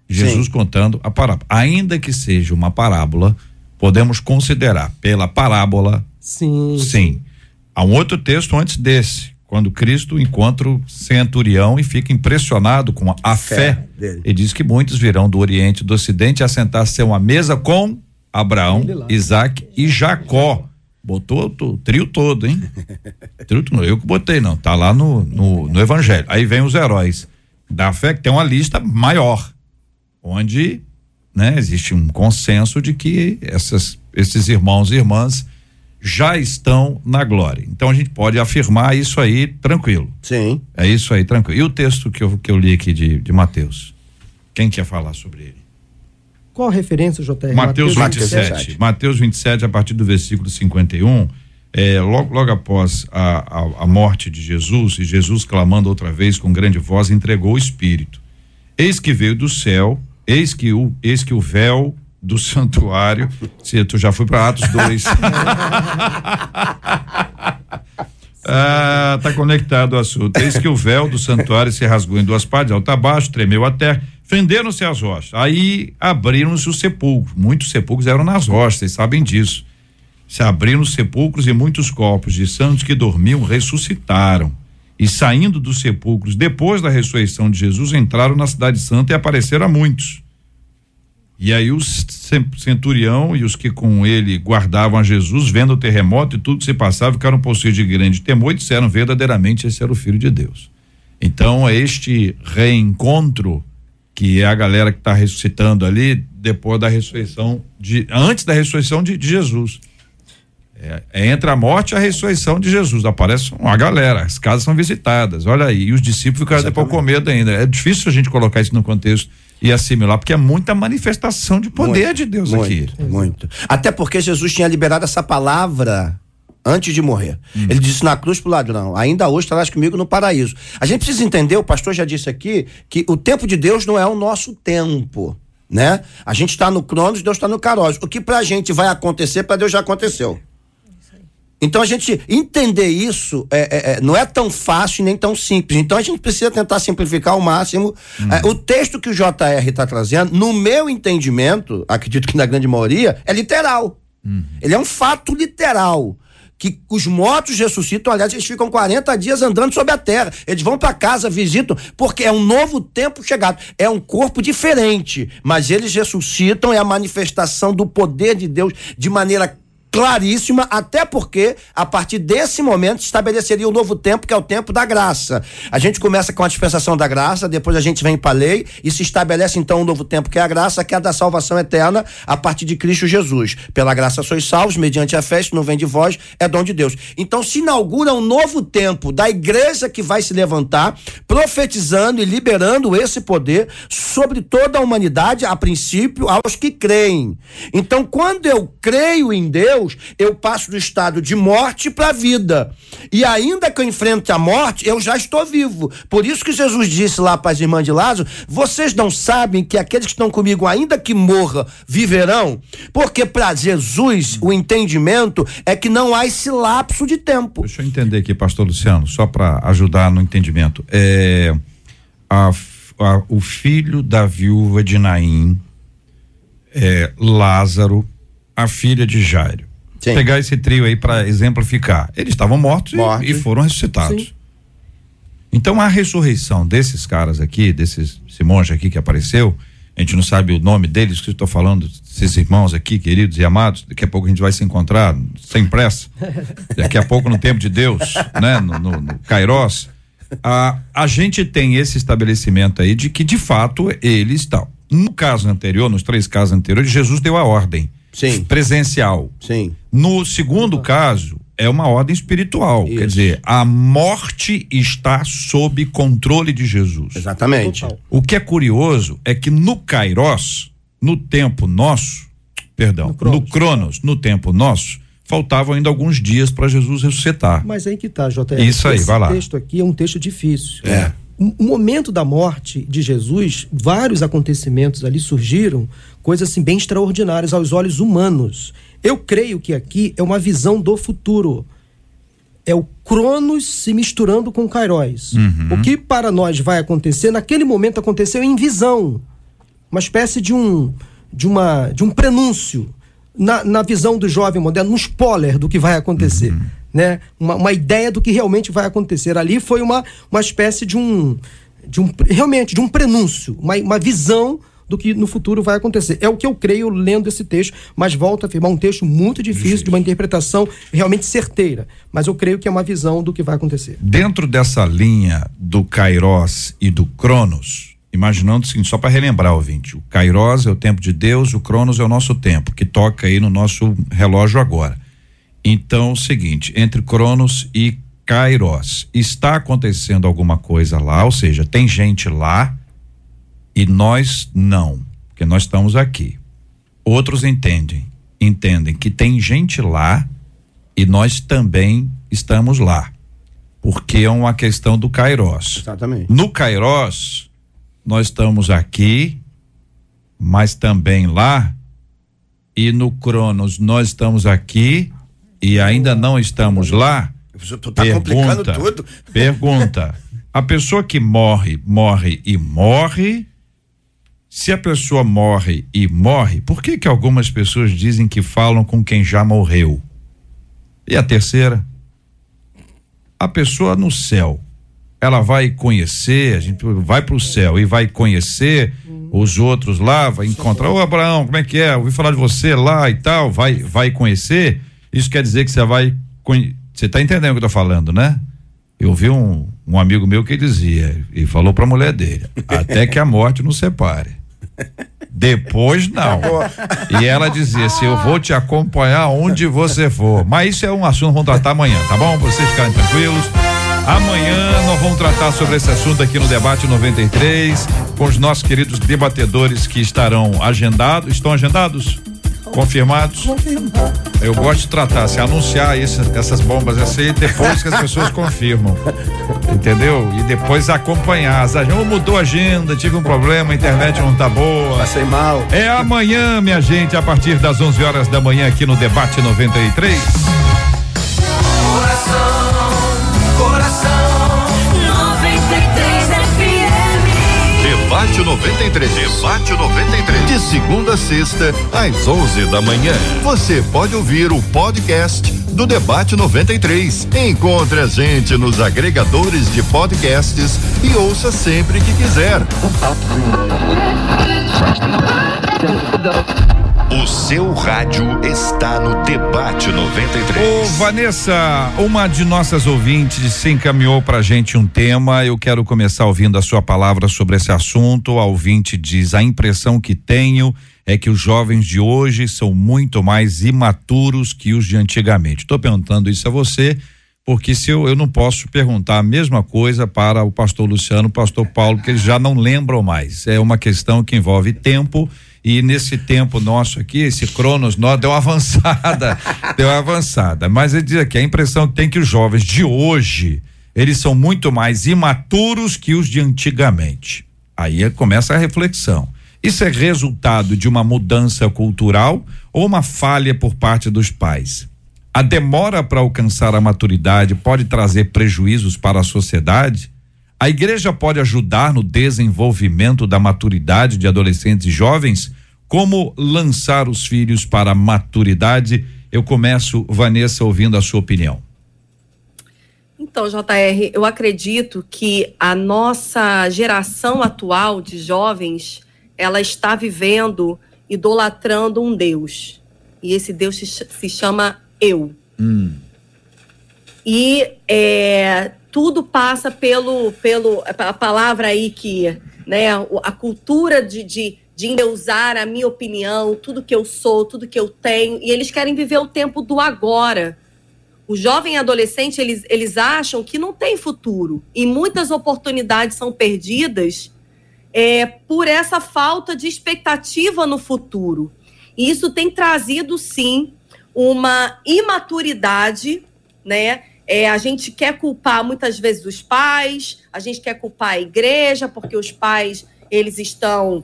Jesus Sim. contando a parábola. Ainda que seja uma parábola, podemos considerar pela parábola. Sim. Sim Há um outro texto antes desse, quando Cristo encontra o centurião e fica impressionado com a, fé. fé Ele diz que muitos virão do Oriente e do Ocidente a sentar-se a uma mesa com Abraão, Isaac e Jacó. Botou o trio todo, hein? trio todo, eu que botei, não. Tá lá no, no, no Evangelho. Aí vem os heróis da fé, que tem uma lista maior, onde né, existe um consenso de que essas, esses irmãos e irmãs já estão na glória. Então a gente pode afirmar isso aí tranquilo. Sim. É isso aí, tranquilo. E o texto que eu, que eu li aqui de, de Mateus? Quem quer falar sobre ele? Qual a referência, JR? Mateus, Mateus 27. 27. Mateus 27, a partir do versículo 51. É, logo, logo após a, a, a morte de Jesus, e Jesus clamando outra vez com grande voz, entregou o Espírito. Eis que veio do céu, eis que o, eis que o véu do santuário. Se tu já foi para Atos 2. ah, tá conectado o assunto. Eis que o véu do santuário se rasgou em duas partes, alto a baixo, tremeu a terra, fenderam-se as rochas. Aí abriram-se os sepulcros. Muitos sepulcros eram nas rochas, vocês sabem disso. Se abriram os sepulcros e muitos corpos de santos que dormiam ressuscitaram. E saindo dos sepulcros, depois da ressurreição de Jesus, entraram na cidade santa e apareceram a muitos. E aí o centurião e os que com ele guardavam a Jesus, vendo o terremoto e tudo que se passava, ficaram possuídos de grande temor e disseram verdadeiramente esse era o filho de Deus. Então é este reencontro que é a galera que está ressuscitando ali depois da ressurreição de antes da ressurreição de, de Jesus. É, é, entre a morte e a ressurreição de Jesus. Aparece uma galera, as casas são visitadas. Olha aí, e os discípulos ficaram depois com medo ainda. É difícil a gente colocar isso no contexto e assimilar, porque é muita manifestação de poder muito, de Deus muito, aqui. Muito. Até porque Jesus tinha liberado essa palavra antes de morrer. Hum. Ele disse na cruz pro ladrão: ainda hoje estarás comigo no paraíso. A gente precisa entender, o pastor já disse aqui, que o tempo de Deus não é o nosso tempo. Né? A gente está no Cronos, Deus está no Caros. O que pra gente vai acontecer, para Deus já aconteceu. Então a gente entender isso é, é, é, não é tão fácil nem tão simples. Então a gente precisa tentar simplificar ao máximo. Uhum. É, o texto que o JR está trazendo, no meu entendimento, acredito que na grande maioria, é literal. Uhum. Ele é um fato literal. Que os mortos ressuscitam, aliás, eles ficam 40 dias andando sobre a terra. Eles vão para casa, visitam, porque é um novo tempo chegado. É um corpo diferente, mas eles ressuscitam, é a manifestação do poder de Deus de maneira claríssima, até porque a partir desse momento estabeleceria um novo tempo, que é o tempo da graça. A gente começa com a dispensação da graça, depois a gente vem para a lei e se estabelece então um novo tempo, que é a graça, que é a da salvação eterna a partir de Cristo Jesus. Pela graça sois salvos, mediante a fé, não vem de vós, é dom de Deus. Então se inaugura um novo tempo da igreja que vai se levantar, profetizando e liberando esse poder sobre toda a humanidade, a princípio, aos que creem. Então, quando eu creio em Deus, Deus, eu passo do estado de morte para a vida. E ainda que eu enfrente a morte, eu já estou vivo. Por isso que Jesus disse lá para as irmãs de Lázaro: vocês não sabem que aqueles que estão comigo, ainda que morra, viverão? Porque para Jesus o entendimento é que não há esse lapso de tempo. Deixa eu entender aqui, pastor Luciano, só para ajudar no entendimento. É, a, a, o filho da viúva de Naim, é, Lázaro, a filha de Jairo. Sim. Pegar esse trio aí para exemplificar. Eles estavam mortos e, e, foram ressuscitados. Sim. Então a ressurreição desses caras aqui, desses esse monge aqui que apareceu, a gente não sabe o nome deles, que eu estou falando, esses irmãos aqui, queridos e amados, daqui a pouco a gente vai se encontrar sem pressa, daqui a pouco no tempo de Deus, né, no, no, no Kairos, a, a gente tem esse estabelecimento aí de que de fato eles estão. No caso anterior, nos três casos anteriores, Jesus deu a ordem Sim. presencial. Sim. No segundo caso, é uma ordem espiritual. Isso. Quer dizer, a morte está sob controle de Jesus. Exatamente. O que é curioso é que no Kairos, no tempo nosso, perdão, no Cronos, no, Cronos, no tempo nosso, faltavam ainda alguns dias para Jesus ressuscitar. Mas aí que tá, JR. Isso aí, Esse vai lá. Esse texto aqui é um texto difícil. É. O momento da morte de Jesus, vários acontecimentos ali surgiram, coisas assim bem extraordinárias aos olhos humanos. Eu creio que aqui é uma visão do futuro. É o Cronos se misturando com Kairos. Uhum. O que para nós vai acontecer, naquele momento aconteceu em visão. Uma espécie de um, de uma, de um prenúncio na, na visão do jovem moderno, um spoiler do que vai acontecer. Uhum né? Uma, uma ideia do que realmente vai acontecer. Ali foi uma, uma espécie de um, de um. Realmente, de um prenúncio, uma, uma visão do que no futuro vai acontecer. É o que eu creio lendo esse texto, mas volto a afirmar um texto muito difícil, de uma interpretação realmente certeira. Mas eu creio que é uma visão do que vai acontecer. Dentro dessa linha do Kairos e do Cronos, imaginando o seguinte, só para relembrar, ouvinte, o Kairos é o tempo de Deus, o Cronos é o nosso tempo, que toca aí no nosso relógio agora. Então, o seguinte, entre Cronos e Kairos, está acontecendo alguma coisa lá, ou seja, tem gente lá e nós não, porque nós estamos aqui. Outros entendem, entendem que tem gente lá e nós também estamos lá. Porque é uma questão do Kairos. Exatamente. No Kairos, nós estamos aqui, mas também lá. E no Cronos, nós estamos aqui e ainda não estamos lá, tu tá pergunta, tudo. Pergunta. A pessoa que morre, morre e morre. Se a pessoa morre e morre, por que que algumas pessoas dizem que falam com quem já morreu? E a terceira? A pessoa no céu, ela vai conhecer, a gente vai para o céu e vai conhecer os outros lá, vai encontrar, ô Abraão, como é que é? Ouvi falar de você lá e tal, vai vai conhecer. Isso quer dizer que você vai. Você está entendendo o que eu tô falando, né? Eu vi um, um amigo meu que dizia, e falou para a mulher dele, até que a morte nos separe. Depois não. E ela dizia assim: Eu vou te acompanhar onde você for. Mas isso é um assunto que vamos tratar amanhã, tá bom? Vocês ficarem tranquilos. Amanhã nós vamos tratar sobre esse assunto aqui no Debate 93 com os nossos queridos debatedores que estarão agendados. Estão agendados? Confirmados? Confirmado. Eu gosto de tratar, se anunciar isso, essas bombas assim, depois que as pessoas confirmam. Entendeu? E depois acompanhar. As agendas, mudou a agenda, tive um problema, a internet não tá boa. Passei mal. É amanhã, minha gente, a partir das 11 horas da manhã aqui no Debate 93. Debate 93. Debate 93. De segunda a sexta, às 11 da manhã. Você pode ouvir o podcast do Debate 93. Encontre a gente nos agregadores de podcasts e ouça sempre que quiser. O seu rádio está no Debate 93. Ô, Vanessa, uma de nossas ouvintes se encaminhou pra gente um tema. Eu quero começar ouvindo a sua palavra sobre esse assunto. A ouvinte diz: a impressão que tenho é que os jovens de hoje são muito mais imaturos que os de antigamente. Estou perguntando isso a você, porque se eu, eu não posso perguntar a mesma coisa para o pastor Luciano, o pastor Paulo, que eles já não lembram mais. É uma questão que envolve tempo e nesse tempo nosso aqui, esse Cronos nós deu uma avançada, deu uma avançada. Mas ele diz aqui, a impressão que tem que os jovens de hoje, eles são muito mais imaturos que os de antigamente. Aí começa a reflexão. Isso é resultado de uma mudança cultural ou uma falha por parte dos pais? A demora para alcançar a maturidade pode trazer prejuízos para a sociedade? A igreja pode ajudar no desenvolvimento da maturidade de adolescentes e jovens? Como lançar os filhos para a maturidade? Eu começo, Vanessa, ouvindo a sua opinião. Então, JR, eu acredito que a nossa geração atual de jovens, ela está vivendo, idolatrando um Deus. E esse Deus se chama eu. Hum. E é, tudo passa pelo, pelo a palavra aí que, né, a cultura de, de, de endeusar a minha opinião, tudo que eu sou, tudo que eu tenho, e eles querem viver o tempo do agora. O jovem adolescente, eles, eles acham que não tem futuro, e muitas oportunidades são perdidas é, por essa falta de expectativa no futuro. E isso tem trazido, sim, uma imaturidade, né? É, a gente quer culpar muitas vezes os pais, a gente quer culpar a igreja, porque os pais eles estão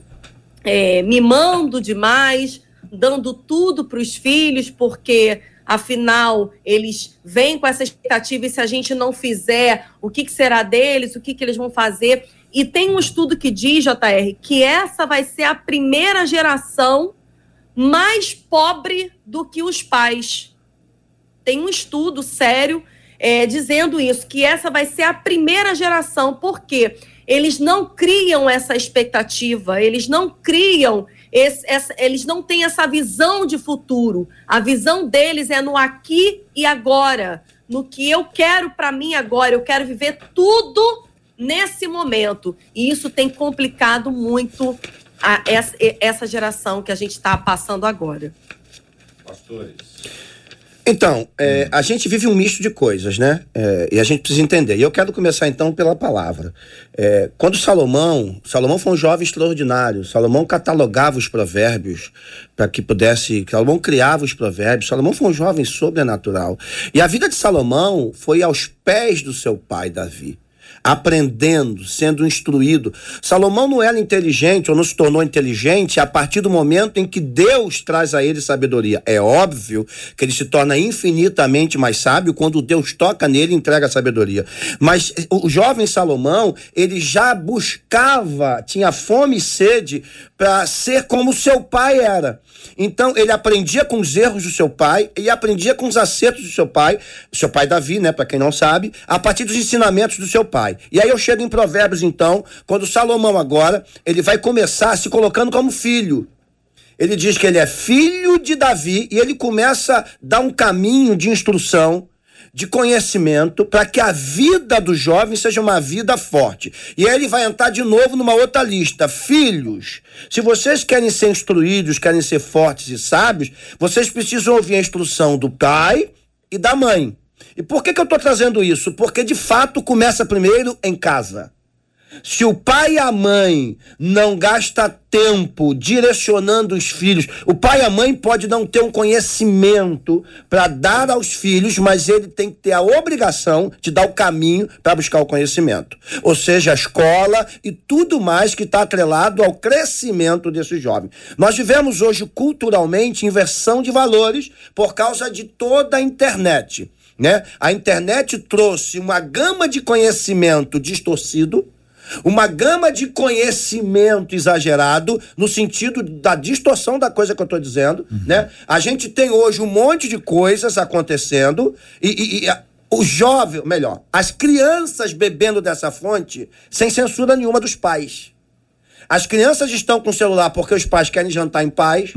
é, mimando demais, dando tudo para os filhos, porque afinal eles vêm com essa expectativa e se a gente não fizer, o que, que será deles, o que, que eles vão fazer. E tem um estudo que diz, JR, que essa vai ser a primeira geração mais pobre do que os pais. Tem um estudo sério é, dizendo isso, que essa vai ser a primeira geração, porque eles não criam essa expectativa, eles não criam, esse, essa, eles não têm essa visão de futuro. A visão deles é no aqui e agora, no que eu quero para mim agora, eu quero viver tudo nesse momento. E isso tem complicado muito a, essa, essa geração que a gente está passando agora. Pastores. Então, é, a gente vive um misto de coisas, né? É, e a gente precisa entender. E eu quero começar então pela palavra. É, quando Salomão, Salomão foi um jovem extraordinário. Salomão catalogava os provérbios para que pudesse. Salomão criava os provérbios. Salomão foi um jovem sobrenatural. E a vida de Salomão foi aos pés do seu pai Davi aprendendo, sendo instruído. Salomão não era inteligente ou não se tornou inteligente a partir do momento em que Deus traz a ele sabedoria. É óbvio que ele se torna infinitamente mais sábio quando Deus toca nele e entrega a sabedoria. Mas o jovem Salomão, ele já buscava, tinha fome e sede para ser como seu pai era. Então ele aprendia com os erros do seu pai e aprendia com os acertos do seu pai, seu pai Davi, né, para quem não sabe, a partir dos ensinamentos do seu pai. E aí eu chego em Provérbios então, quando Salomão agora, ele vai começar se colocando como filho. Ele diz que ele é filho de Davi e ele começa a dar um caminho de instrução de conhecimento para que a vida do jovem seja uma vida forte. E aí ele vai entrar de novo numa outra lista. Filhos, se vocês querem ser instruídos, querem ser fortes e sábios, vocês precisam ouvir a instrução do pai e da mãe. E por que, que eu estou trazendo isso? Porque de fato começa primeiro em casa. Se o pai e a mãe não gasta tempo direcionando os filhos, o pai e a mãe pode não ter um conhecimento para dar aos filhos, mas ele tem que ter a obrigação de dar o caminho para buscar o conhecimento. Ou seja, a escola e tudo mais que está atrelado ao crescimento desses jovens. Nós vivemos hoje culturalmente inversão de valores por causa de toda a internet. Né? A internet trouxe uma gama de conhecimento distorcido uma gama de conhecimento exagerado no sentido da distorção da coisa que eu estou dizendo, uhum. né? A gente tem hoje um monte de coisas acontecendo e, e, e o jovem, melhor, as crianças bebendo dessa fonte sem censura nenhuma dos pais. As crianças estão com o celular porque os pais querem jantar em paz,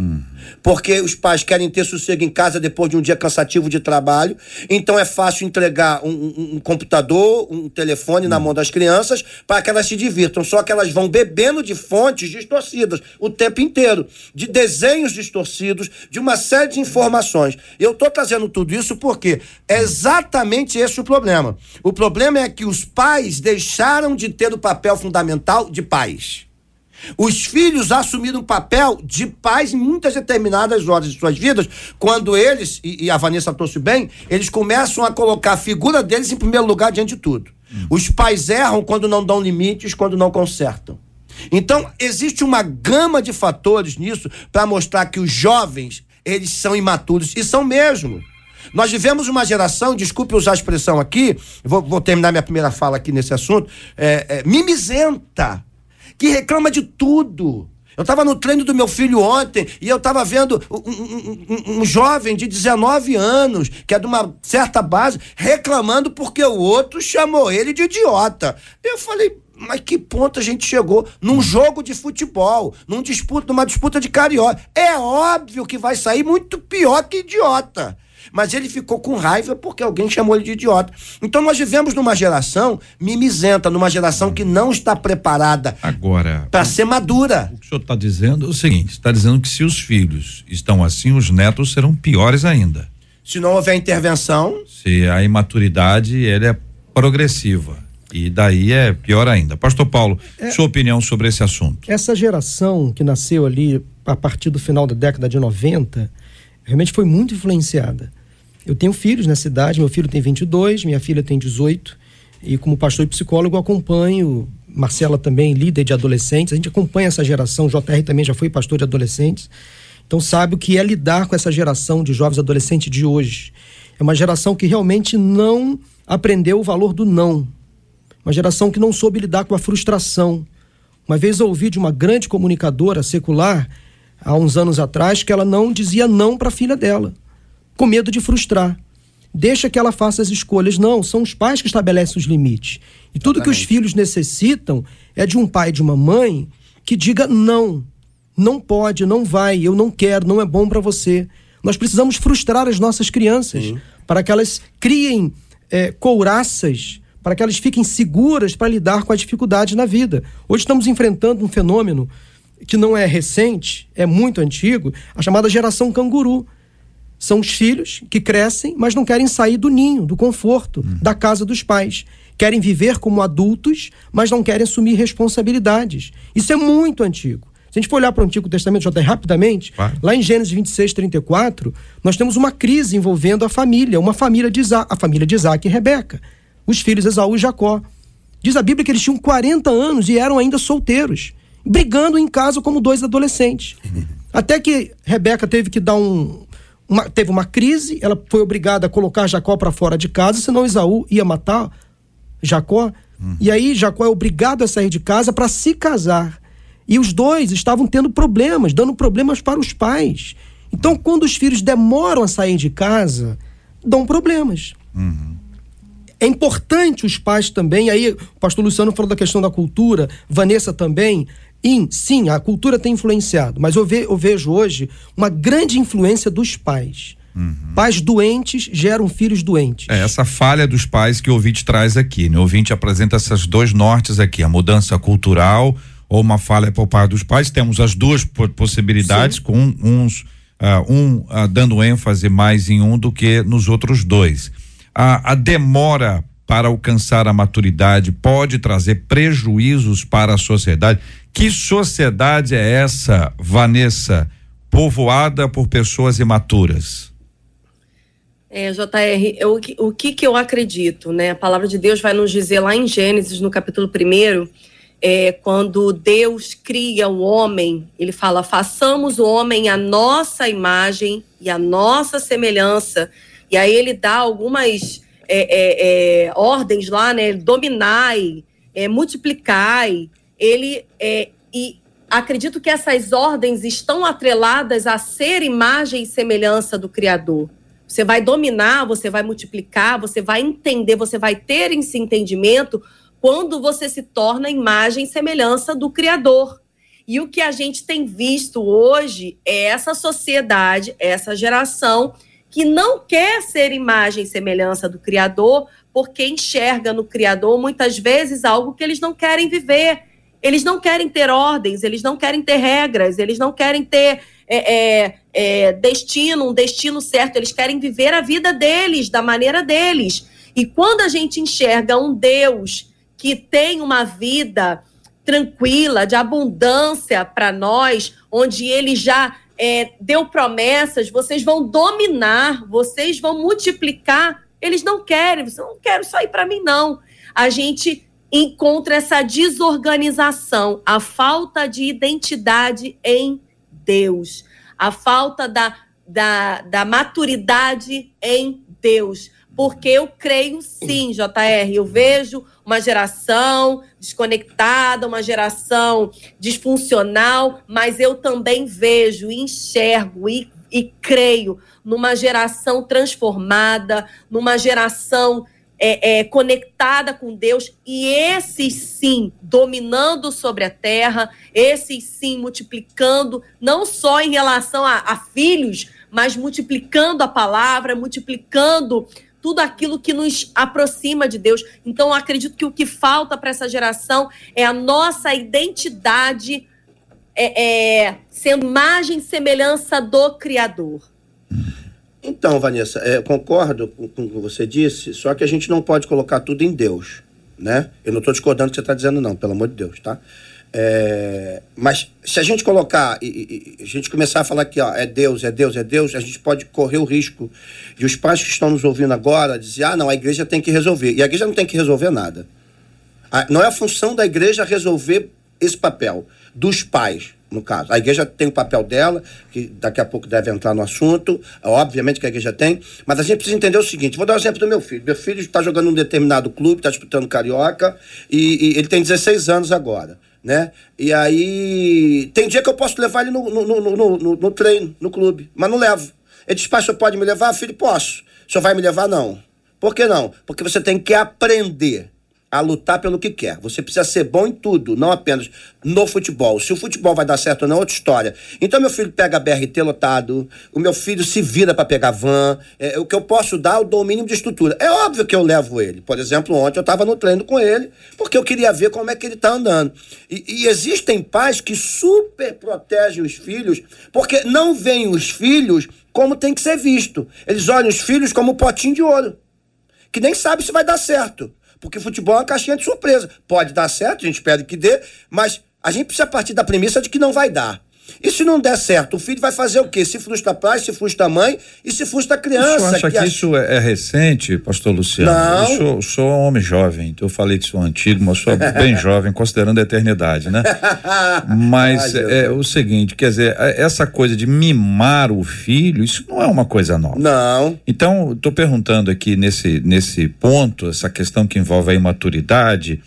porque os pais querem ter sossego em casa depois de um dia cansativo de trabalho. Então é fácil entregar um, um- um computador, um telefone na mão das crianças para que elas se divirtam. Só que elas vão bebendo de fontes distorcidas o tempo inteiro, de desenhos distorcidos, de uma série de informações. Eu estou trazendo tudo isso porque é exatamente esse o problema. O problema é que os pais deixaram de ter o papel fundamental de pais. Os filhos assumiram um papel de pais em muitas determinadas horas de suas vidas, quando eles, e, a Vanessa trouxe bem, eles começam a colocar a figura deles em primeiro lugar diante de tudo. Os pais erram quando não dão limites, quando não consertam. Então, existe uma gama de fatores nisso para mostrar que os jovens, eles são imaturos, e são mesmo. Nós vivemos uma geração, desculpe usar a expressão aqui, vou, vou terminar minha primeira fala aqui nesse assunto, é, é, mimizenta que reclama de tudo. Eu estava no treino do meu filho ontem e eu estava vendo um, um- um- jovem de 19 anos, que é de uma certa base, reclamando porque o outro chamou ele de idiota. Eu falei, mas que ponto a gente chegou num jogo de futebol, num disputa, numa disputa de carioca? É óbvio que vai sair muito pior que idiota. Mas ele ficou com raiva porque alguém chamou ele de idiota. Então nós vivemos numa geração mimizenta, numa geração que não está preparada Agora, para ser madura. o que o senhor está dizendo é o seguinte: está dizendo que se os filhos estão assim, os netos serão piores ainda. Se não houver intervenção, Se a imaturidade ele é progressiva. E daí é pior ainda. Pastor Paulo, sua opinião sobre esse assunto. Essa geração que nasceu ali a partir do final da década de 90 realmente foi muito influenciada. Eu tenho filhos nessa idade, meu filho tem 22, minha filha tem 18, e como pastor e psicólogo acompanho, Marcela também, líder de adolescentes, a gente acompanha essa geração, o JR também já foi pastor de adolescentes, então sabe o que é lidar com essa geração de jovens adolescentes de hoje. É uma geração que realmente não aprendeu o valor do não. Uma geração que não soube lidar com a frustração. Uma vez eu ouvi de uma grande comunicadora secular, há uns anos atrás, que ela não dizia não para a filha dela, com medo de frustrar. Deixa que ela faça as escolhas. Não, são os pais que estabelecem os limites. E tudo que os filhos necessitam é de um pai e de uma mãe que diga não. Não pode, não vai, eu não quero, não é bom para você. Nós precisamos frustrar as nossas crianças para que elas criem eh, couraças, para que elas fiquem seguras para lidar com as dificuldades na vida. Hoje estamos enfrentando um fenômeno que não é recente, é muito antigo, a chamada geração canguru. São os filhos que crescem, mas não querem sair do ninho, do conforto, da casa dos pais. Querem viver como adultos, mas não querem assumir responsabilidades. Isso é muito antigo. Se a gente for olhar para o Antigo Testamento, já rapidamente, Claro. lá em Gênesis 26, 34, nós temos uma crise envolvendo a família, uma família de Isaac, a família de Isaac e Rebeca, os filhos Esaú e Jacó. Diz a Bíblia que eles tinham 40 anos e eram ainda solteiros, brigando em casa como dois adolescentes. Até que Rebeca teve que dar um. Uma- teve uma crise, ela foi obrigada a colocar Jacó para fora de casa, senão Esaú ia matar Jacó. E aí Jacó é obrigado a sair de casa para se casar. E os dois estavam tendo problemas, dando problemas para os pais. Então, quando os filhos demoram a sair de casa, dão problemas. É importante os pais também, aí o pastor Luciano falou da questão da cultura, Vanessa também. E, sim, a cultura tem influenciado, mas eu, ve- eu vejo hoje uma grande influência dos pais. Pais doentes geram filhos doentes. É essa falha dos pais que o ouvinte traz aqui. Né? O ouvinte apresenta essas dois nortes aqui: a mudança cultural ou uma falha por parte dos pais. Temos as duas po- possibilidades, com uns ah, um ah, dando ênfase mais em um do que nos outros dois. A, a demora para alcançar a maturidade pode trazer prejuízos para a sociedade. Que sociedade é essa, Vanessa, povoada por pessoas imaturas? É, JR, eu- o que- que eu acredito, né? A palavra de Deus vai nos dizer lá em Gênesis, no capítulo 1, é, quando Deus cria o homem, ele fala: façamos o homem a nossa imagem e a nossa semelhança. E aí ele dá algumas é, é, é, ordens lá, né? Dominai, é, multiplicai. Ele é, e acredito que essas ordens estão atreladas a ser imagem e semelhança do Criador. Você vai dominar, você vai multiplicar, você vai entender, você vai ter esse entendimento quando você se torna imagem e semelhança do Criador. E o que a gente tem visto hoje é essa sociedade, essa geração que não quer ser imagem e semelhança do Criador, porque enxerga no Criador muitas vezes algo que eles não querem viver. Eles não querem ter ordens, eles não querem ter regras, eles não querem ter é, é, é, destino, um destino certo, eles querem viver a vida deles, da maneira deles. E quando a gente enxerga um Deus que tem uma vida tranquila, de abundância para nós, onde ele já é, deu promessas, vocês vão dominar, vocês vão multiplicar. Eles não querem, você não quer isso aí para mim, não. A gente encontra essa desorganização, a falta de identidade em Deus, a falta da, da, da maturidade em Deus. Porque eu creio sim, JR, eu vejo uma geração desconectada, uma geração disfuncional, mas eu também vejo, enxergo e, e creio numa geração transformada, numa geração é, é, conectada com Deus, e esses sim dominando sobre a terra, esses sim multiplicando, não só em relação a, a filhos, mas multiplicando a palavra, multiplicando tudo aquilo que nos aproxima de Deus. Então, acredito que o que falta para essa geração é a nossa identidade é, é, sendo imagem e semelhança do Criador. Então, Vanessa, é, concordo com, com o que você disse, só que a gente não pode colocar tudo em Deus, né? Eu não estou discordando do que você está dizendo, não, pelo amor de Deus, tá? É, mas se a gente colocar e, e, a gente começar a falar que ó, é Deus, é Deus, é Deus, a gente pode correr o risco de os pais que estão nos ouvindo agora dizer: ah, não, a igreja tem que resolver. E a igreja não tem que resolver nada. A, não é a função da igreja resolver esse papel, dos pais, no caso. A igreja tem o papel dela, que daqui a pouco deve entrar no assunto, obviamente que a igreja tem, mas a gente precisa entender o seguinte: vou dar um exemplo do meu filho. Meu filho está jogando num determinado clube, está disputando Carioca, e, e ele tem 16 anos agora né? E aí. Tem dia que eu posso levar ele no, no, no, no treino, no clube, mas não levo. Ele diz, pai, o senhor pode me levar? Filho, posso. O senhor vai me levar? Não. Por que não? Porque você tem que aprender a lutar pelo que quer. Você precisa ser bom em tudo, não apenas no futebol. Se o futebol vai dar certo ou não, é outra história. Então, meu filho pega BRT lotado, o meu filho se vira para pegar van. É, o que eu posso dar, dou o mínimo de estrutura. É óbvio que eu levo ele. Por exemplo, ontem eu estava no treino com ele, porque eu queria ver como é que ele está andando. E, e existem pais que super protegem os filhos, porque não veem os filhos como tem que ser visto. Eles olham os filhos como um potinho de ouro, que nem sabe se vai dar certo. Porque futebol é uma caixinha de surpresa. Pode dar certo, a gente pede que dê, mas a gente precisa partir da premissa de que não vai dar. E se não der certo, o filho vai fazer o quê? Se frustra pai, se frustra a mãe e se frustra a criança. Senhor acha que, que isso é, é recente, pastor Luciano? Não. Eu sou, sou um homem jovem, então eu falei que sou antigo, mas sou bem jovem, considerando a eternidade, né? Mas Ai, é o seguinte, quer dizer, essa coisa de mimar o filho, isso não é uma coisa nova. Não. Então, estou perguntando aqui nesse, nesse ponto, essa questão que envolve a imaturidade,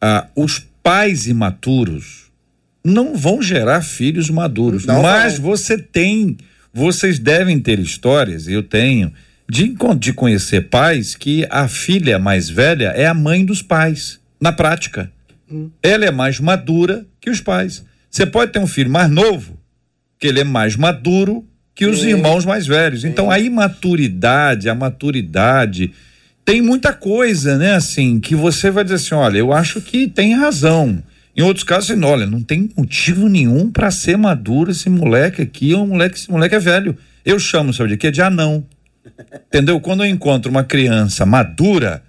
ah, os pais imaturos, não vão gerar filhos maduros. Não mas vai. você tem, vocês devem ter histórias, eu tenho, de, de conhecer pais que a filha mais velha é a mãe dos pais, na prática. Hum. Ela é mais madura que os pais. Você pode ter um filho mais novo, que ele é mais maduro que os irmãos mais velhos. Então a imaturidade, a maturidade tem muita coisa, né, assim, que você vai dizer assim, olha, eu acho que tem razão. Em outros casos, assim, olha, não tem motivo nenhum para ser maduro esse moleque aqui, um moleque, esse moleque é velho. Eu chamo, sabe de quê? De anão. Entendeu? Quando eu encontro uma criança madura,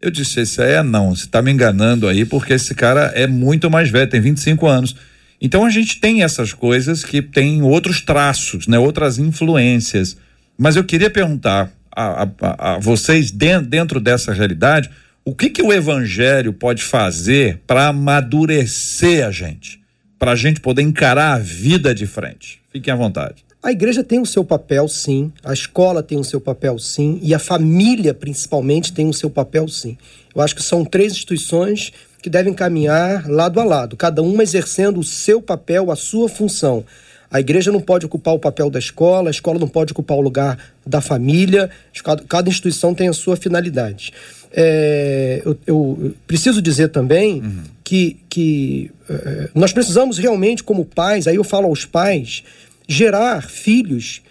eu disse, esse aí é não, você está me enganando aí, porque esse cara é muito mais velho, tem 25 anos. Então a gente tem essas coisas que tem outros traços, né? Outras influências. Mas eu queria perguntar a, a, a vocês, dentro dessa realidade, o que, que o evangelho pode fazer para amadurecer a gente? Para a gente poder encarar a vida de frente? Fiquem à vontade. A igreja tem o seu papel, sim. A escola tem o seu papel, sim. E a família, principalmente, tem o seu papel, sim. Eu acho que são três instituições que devem caminhar lado a lado, cada uma exercendo o seu papel, a sua função. A igreja não pode ocupar o papel da escola, a escola não pode ocupar o lugar da família, cada, cada instituição tem a sua finalidade. É, eu, eu, preciso dizer também uhum. que, que é, nós precisamos realmente, como pais, aí eu falo aos pais, gerar filhos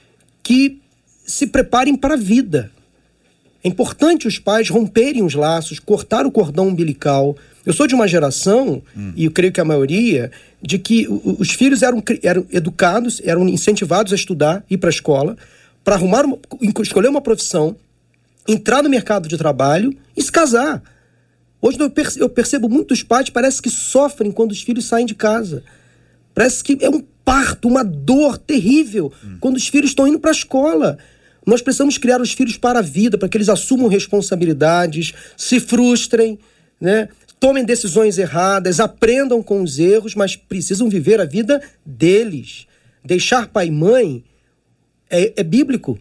que se preparem para a vida. É importante os pais romperem os laços, cortar o cordão umbilical. Eu sou de uma geração, hum. e eu creio que a maioria, de que os filhos eram, eram educados, eram incentivados a estudar, ir para a escola, para arrumar, uma, escolher uma profissão, entrar no mercado de trabalho e se casar. Hoje eu percebo muitos pais parece que sofrem quando os filhos saem de casa. Parece que é um parto, uma dor terrível hum. quando os filhos estão indo para a escola. Nós precisamos criar os filhos para a vida, para que eles assumam responsabilidades, se frustrem, né? tomem decisões erradas, aprendam com os erros, mas precisam viver a vida deles. Deixar pai e mãe é, é bíblico.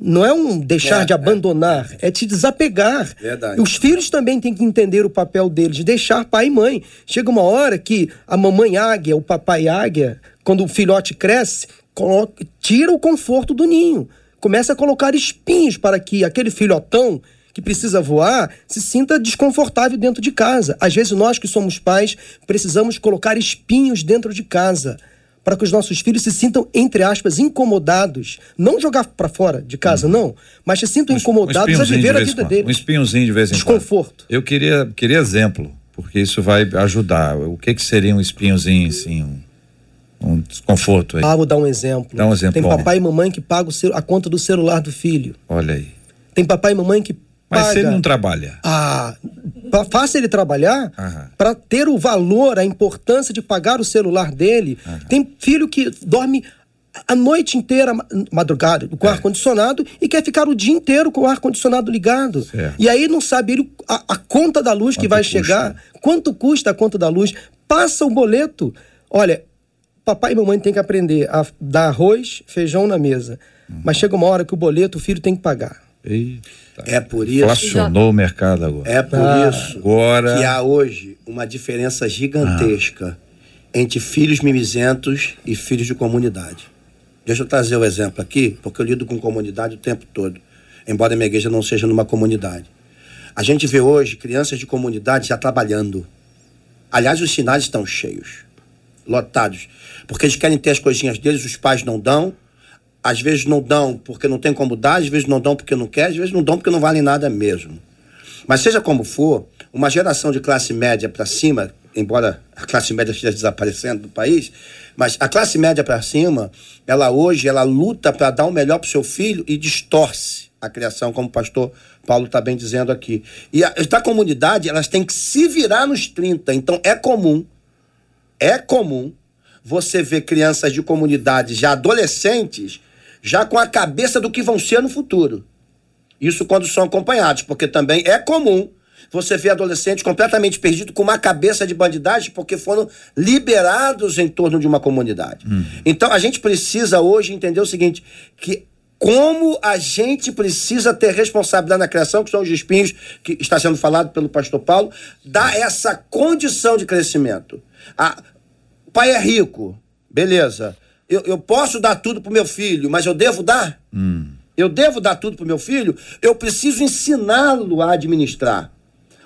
Não é um deixar é, de abandonar, é. é te desapegar. Verdade. Os filhos também têm que entender o papel deles, deixar pai e mãe. Chega uma hora que a mamãe águia, o papai águia, quando o filhote cresce, coloca, tira o conforto do ninho começa a colocar espinhos para que aquele filhotão que precisa voar se sinta desconfortável dentro de casa. Às vezes nós que somos pais precisamos colocar espinhos dentro de casa para que os nossos filhos se sintam entre aspas incomodados, não jogar para fora de casa uhum. não, mas se sintam um, incomodados um a viver a vida deles. Um espinhozinho de vez em Desconforto. quando. Eu queria queria exemplo, porque isso vai ajudar. O que que seria um espinhozinho assim? Um um desconforto aí. Ah, vou dar um exemplo. Dá um exemplo. Tem papai e mamãe que pagam a conta do celular do filho. Olha aí. Tem papai e mamãe que Mas paga... se ele não trabalha? Ah, faça ele trabalhar para ter o valor, a importância de pagar o celular dele. Aham. Tem filho que dorme a noite inteira, madrugada, com é. ar-condicionado e quer ficar o dia inteiro com o ar-condicionado ligado. Certo. E aí não sabe ele, a, a conta da luz quanto que vai custa? chegar, quanto custa a conta da luz, passa o boleto. Olha, Papai e mamãe têm que aprender a dar arroz, feijão na mesa. Uhum. Mas chega uma hora que o boleto o filho tem que pagar. Eita. É por isso. Inflacionou o mercado agora. É por ah, isso agora... que há hoje uma diferença gigantesca ah. entre filhos mimizentos e filhos de comunidade. Deixa eu trazer o um exemplo aqui, porque eu lido com comunidade o tempo todo, embora a minha igreja não seja numa comunidade. A gente vê hoje crianças de comunidade já trabalhando. Aliás, os sinais estão cheios lotados. Porque eles querem ter as coisinhas deles, os pais não dão. Às vezes não dão porque não tem como dar, às vezes não dão porque não quer, às vezes não dão porque não valem nada mesmo. Mas seja como for, uma geração de classe média para cima, embora a classe média esteja desaparecendo do país, mas a classe média para cima, ela hoje ela luta para dar o melhor para o seu filho e distorce a criação, como o pastor Paulo está bem dizendo aqui. E a, da comunidade, elas têm que se virar nos 30. Então é comum é comum você ver crianças de comunidades já adolescentes já com a cabeça do que vão ser no futuro. Isso quando são acompanhados, porque também é comum você ver adolescentes completamente perdidos com uma cabeça de bandidagem porque foram liberados em torno de uma comunidade. Uhum. Então a gente precisa hoje entender o seguinte, que como a gente precisa ter responsabilidade na criação, que são os espinhos que está sendo falado pelo pastor Paulo, dar essa condição de crescimento. Ah, o pai é rico, beleza. Eu, eu posso dar tudo pro meu filho, mas eu devo dar? Hum. Eu devo dar tudo pro meu filho? Eu preciso ensiná-lo a administrar.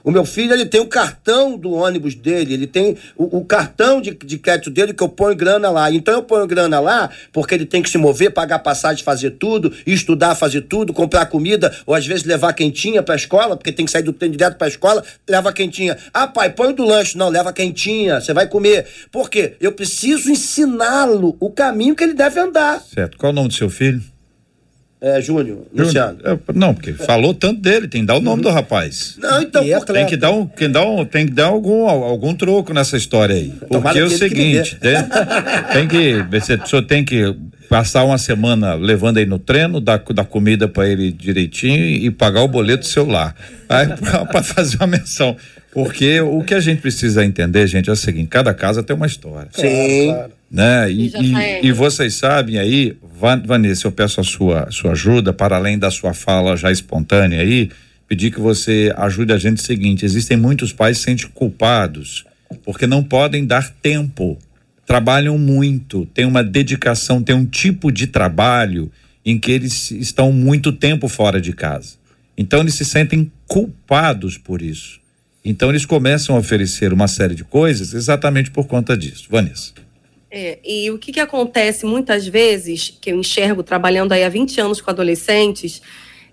O meu filho, ele tem o cartão do ônibus dele, ele tem o, o, cartão de, de crédito dele que eu ponho grana lá. Então eu ponho grana lá porque ele tem que se mover, pagar passagem, fazer tudo, estudar, fazer tudo, comprar comida, ou às vezes levar quentinha pra escola, porque tem que sair do trem direto pra escola, leva quentinha. Ah, pai, põe do lanche. Não, leva quentinha, você vai comer. Por quê? Eu preciso ensiná-lo o caminho que ele deve andar. Certo. Qual o nome do seu filho? É, Júnior, Luciano. É, não, porque falou tanto dele, tem que dar o nome do rapaz. Não, então. Tem que dar, um, tem, que dar um, tem que dar algum, algum troco nessa história aí. Porque é o seguinte, tem, tem que. Você, o tem que passar uma semana levando aí no treino, dar, dar comida para ele direitinho e pagar o boleto do celular. Aí, para fazer uma menção. Porque o que a gente precisa entender, gente, é o seguinte: cada casa tem uma história. Sim. Claro. Né? E, e, e, vocês sabem aí, Vanessa, eu peço a sua, sua ajuda, para além da sua fala já espontânea aí, pedir que você ajude a gente o seguinte: existem muitos pais que se sentem culpados porque não podem dar tempo trabalham muito, têm uma dedicação, têm um tipo de trabalho em que eles estão muito tempo fora de casa. Então eles se sentem culpados por isso. Então eles começam a oferecer uma série de coisas exatamente por conta disso. Vanessa. É, e o que, que acontece muitas vezes, que eu enxergo trabalhando aí há 20 anos com adolescentes,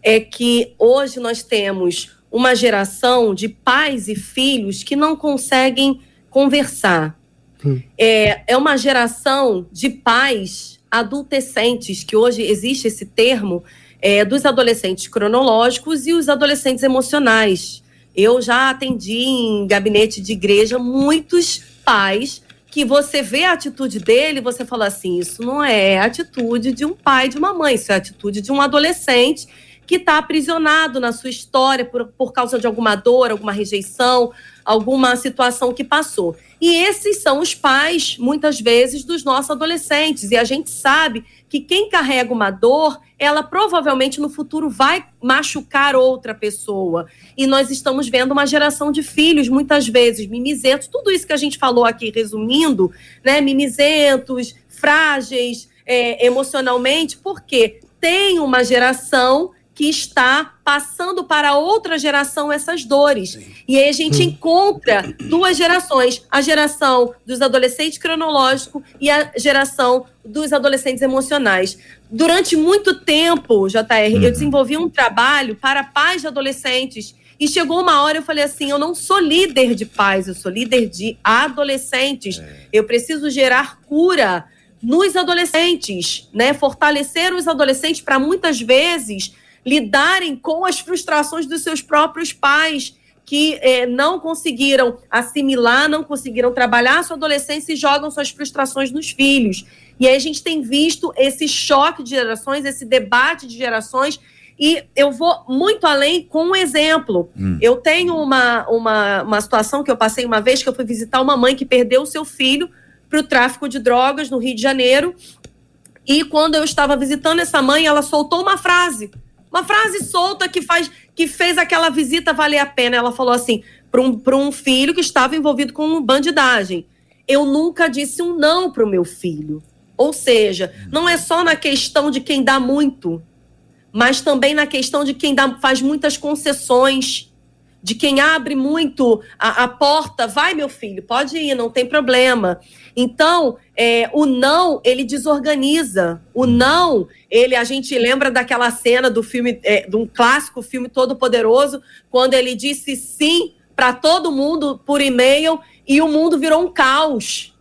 é que hoje nós temos uma geração de pais e filhos que não conseguem conversar. Hum. É, é uma geração de pais adolescentes, que hoje existe esse termo, é, dos adolescentes cronológicos e os adolescentes emocionais. Eu já atendi em gabinete de igreja muitos pais que você vê a atitude dele, você fala assim: isso não é atitude de um pai, de uma mãe, isso é atitude de um adolescente que está aprisionado na sua história por, por causa de alguma dor, alguma rejeição, alguma situação que passou. E esses são os pais, muitas vezes, dos nossos adolescentes. E a gente sabe que quem carrega uma dor, ela provavelmente no futuro vai machucar outra pessoa. E nós estamos vendo uma geração de filhos, muitas vezes, mimizentos, tudo isso que a gente falou aqui, resumindo, né? Mimizentos, frágeis é, emocionalmente, porque tem uma geração que está passando para outra geração essas dores. Sim. E aí a gente hum. encontra duas gerações: a geração dos adolescentes cronológicos e a geração dos adolescentes emocionais. Durante muito tempo, JR, uhum. eu desenvolvi um trabalho para pais de adolescentes. E chegou uma hora eu falei assim: eu não sou líder de pais, eu sou líder de adolescentes. É. Eu preciso gerar cura nos adolescentes, né? Fortalecer os adolescentes para muitas vezes lidarem com as frustrações dos seus próprios pais que eh, não conseguiram assimilar, não conseguiram trabalhar a sua adolescência e jogam suas frustrações nos filhos. E aí a gente tem visto esse choque de gerações, esse debate de gerações. E eu vou muito além com um exemplo. Hum. Eu tenho uma, uma, uma situação que eu passei uma vez que eu fui visitar uma mãe que perdeu o seu filho para o tráfico de drogas no Rio de Janeiro. E quando eu estava visitando essa mãe, ela soltou uma frase uma frase solta que faz que fez aquela visita valer a pena. Ela falou assim para um, um filho que estava envolvido com bandidagem. Eu nunca disse um não para o meu filho. Ou seja, não é só na questão de quem dá muito, mas também na questão de quem dá, faz muitas concessões, de quem abre muito a, a porta. Vai, meu filho, pode ir, não tem problema. Então, é, o não, ele desorganiza. O não, ele, a gente lembra daquela cena do filme, é, de um clássico filme Todo Poderoso, quando ele disse sim para todo mundo por e-mail e o mundo virou um caos.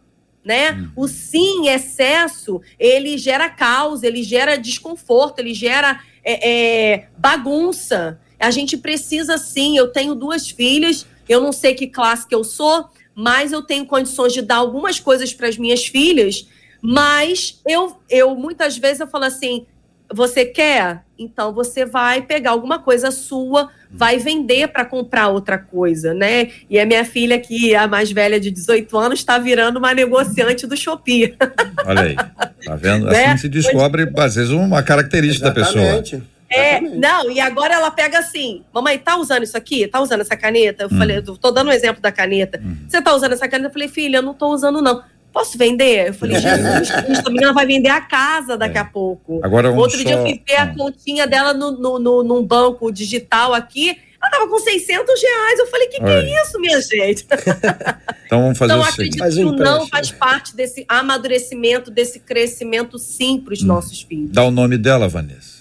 Né? Uhum. O sim em excesso, ele gera caos, ele gera desconforto, ele gera é, é, bagunça. A gente precisa sim. Eu tenho duas filhas, eu não sei que classe que eu sou, mas eu tenho condições de dar algumas coisas para as minhas filhas, mas eu, eu muitas vezes eu falo assim, você quer? Então você vai pegar alguma coisa sua, vai vender para comprar outra coisa, né? E a minha filha, que é a mais velha de 18 anos, está virando uma negociante do Shopee. Olha aí, tá vendo? Né? Assim se descobre, às vezes, uma característica Exatamente. da pessoa. É, não, e agora ela pega assim, mamãe, tá usando isso aqui? Tá usando essa caneta? Eu hum. falei, eu tô dando um exemplo da caneta. Hum. Você tá usando essa caneta? Eu falei, filha, eu não tô usando, não. Posso vender? Eu falei, Jesus Cristo, a menina vai vender a casa daqui é. a pouco. Agora Outro só... dia eu fui ver a hum. continha dela no, no, no, num banco digital aqui. Ela tava com 600 reais. Eu falei, que que é isso, minha gente? então vamos fazer então, o seguinte. acredito que o não faz parte desse amadurecimento, desse crescimento sim para os hum. nossos filhos. Dá o nome dela, Vanessa.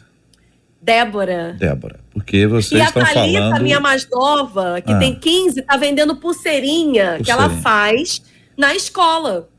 Débora. Débora, porque vocês estão falando... E a Thalita, minha mais nova, que ah. tem 15, tá vendendo pulseirinha, pulseirinha, que ela faz na escola.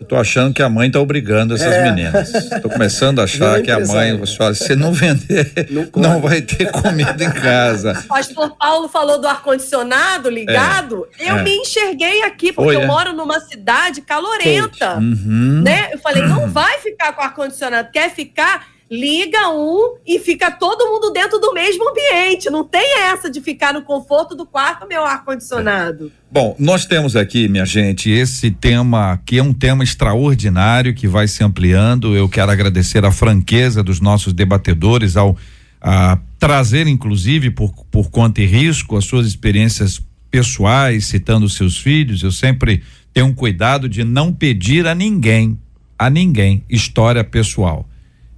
Eu tô achando que a mãe tá obrigando essas é. meninas. Tô começando a achar que a mãe, você se não vender, não, não, vai ter comida em casa. O pastor Paulo falou do ar-condicionado ligado. É. Eu é. me enxerguei aqui, porque Oi, eu é. moro numa cidade calorenta. Uhum. Né? Eu falei, não vai ficar com ar-condicionado. Quer ficar? Liga um e fica todo mundo dentro do mesmo ambiente. Não tem essa de ficar no conforto do quarto, meu ar-condicionado. Bom, nós temos aqui, minha gente, esse tema que é um tema extraordinário que vai se ampliando. Eu quero agradecer a franqueza dos nossos debatedores ao a trazer, inclusive, por, por conta e risco, as suas experiências pessoais, citando seus filhos, eu sempre tenho um cuidado de não pedir a ninguém, a ninguém, história pessoal.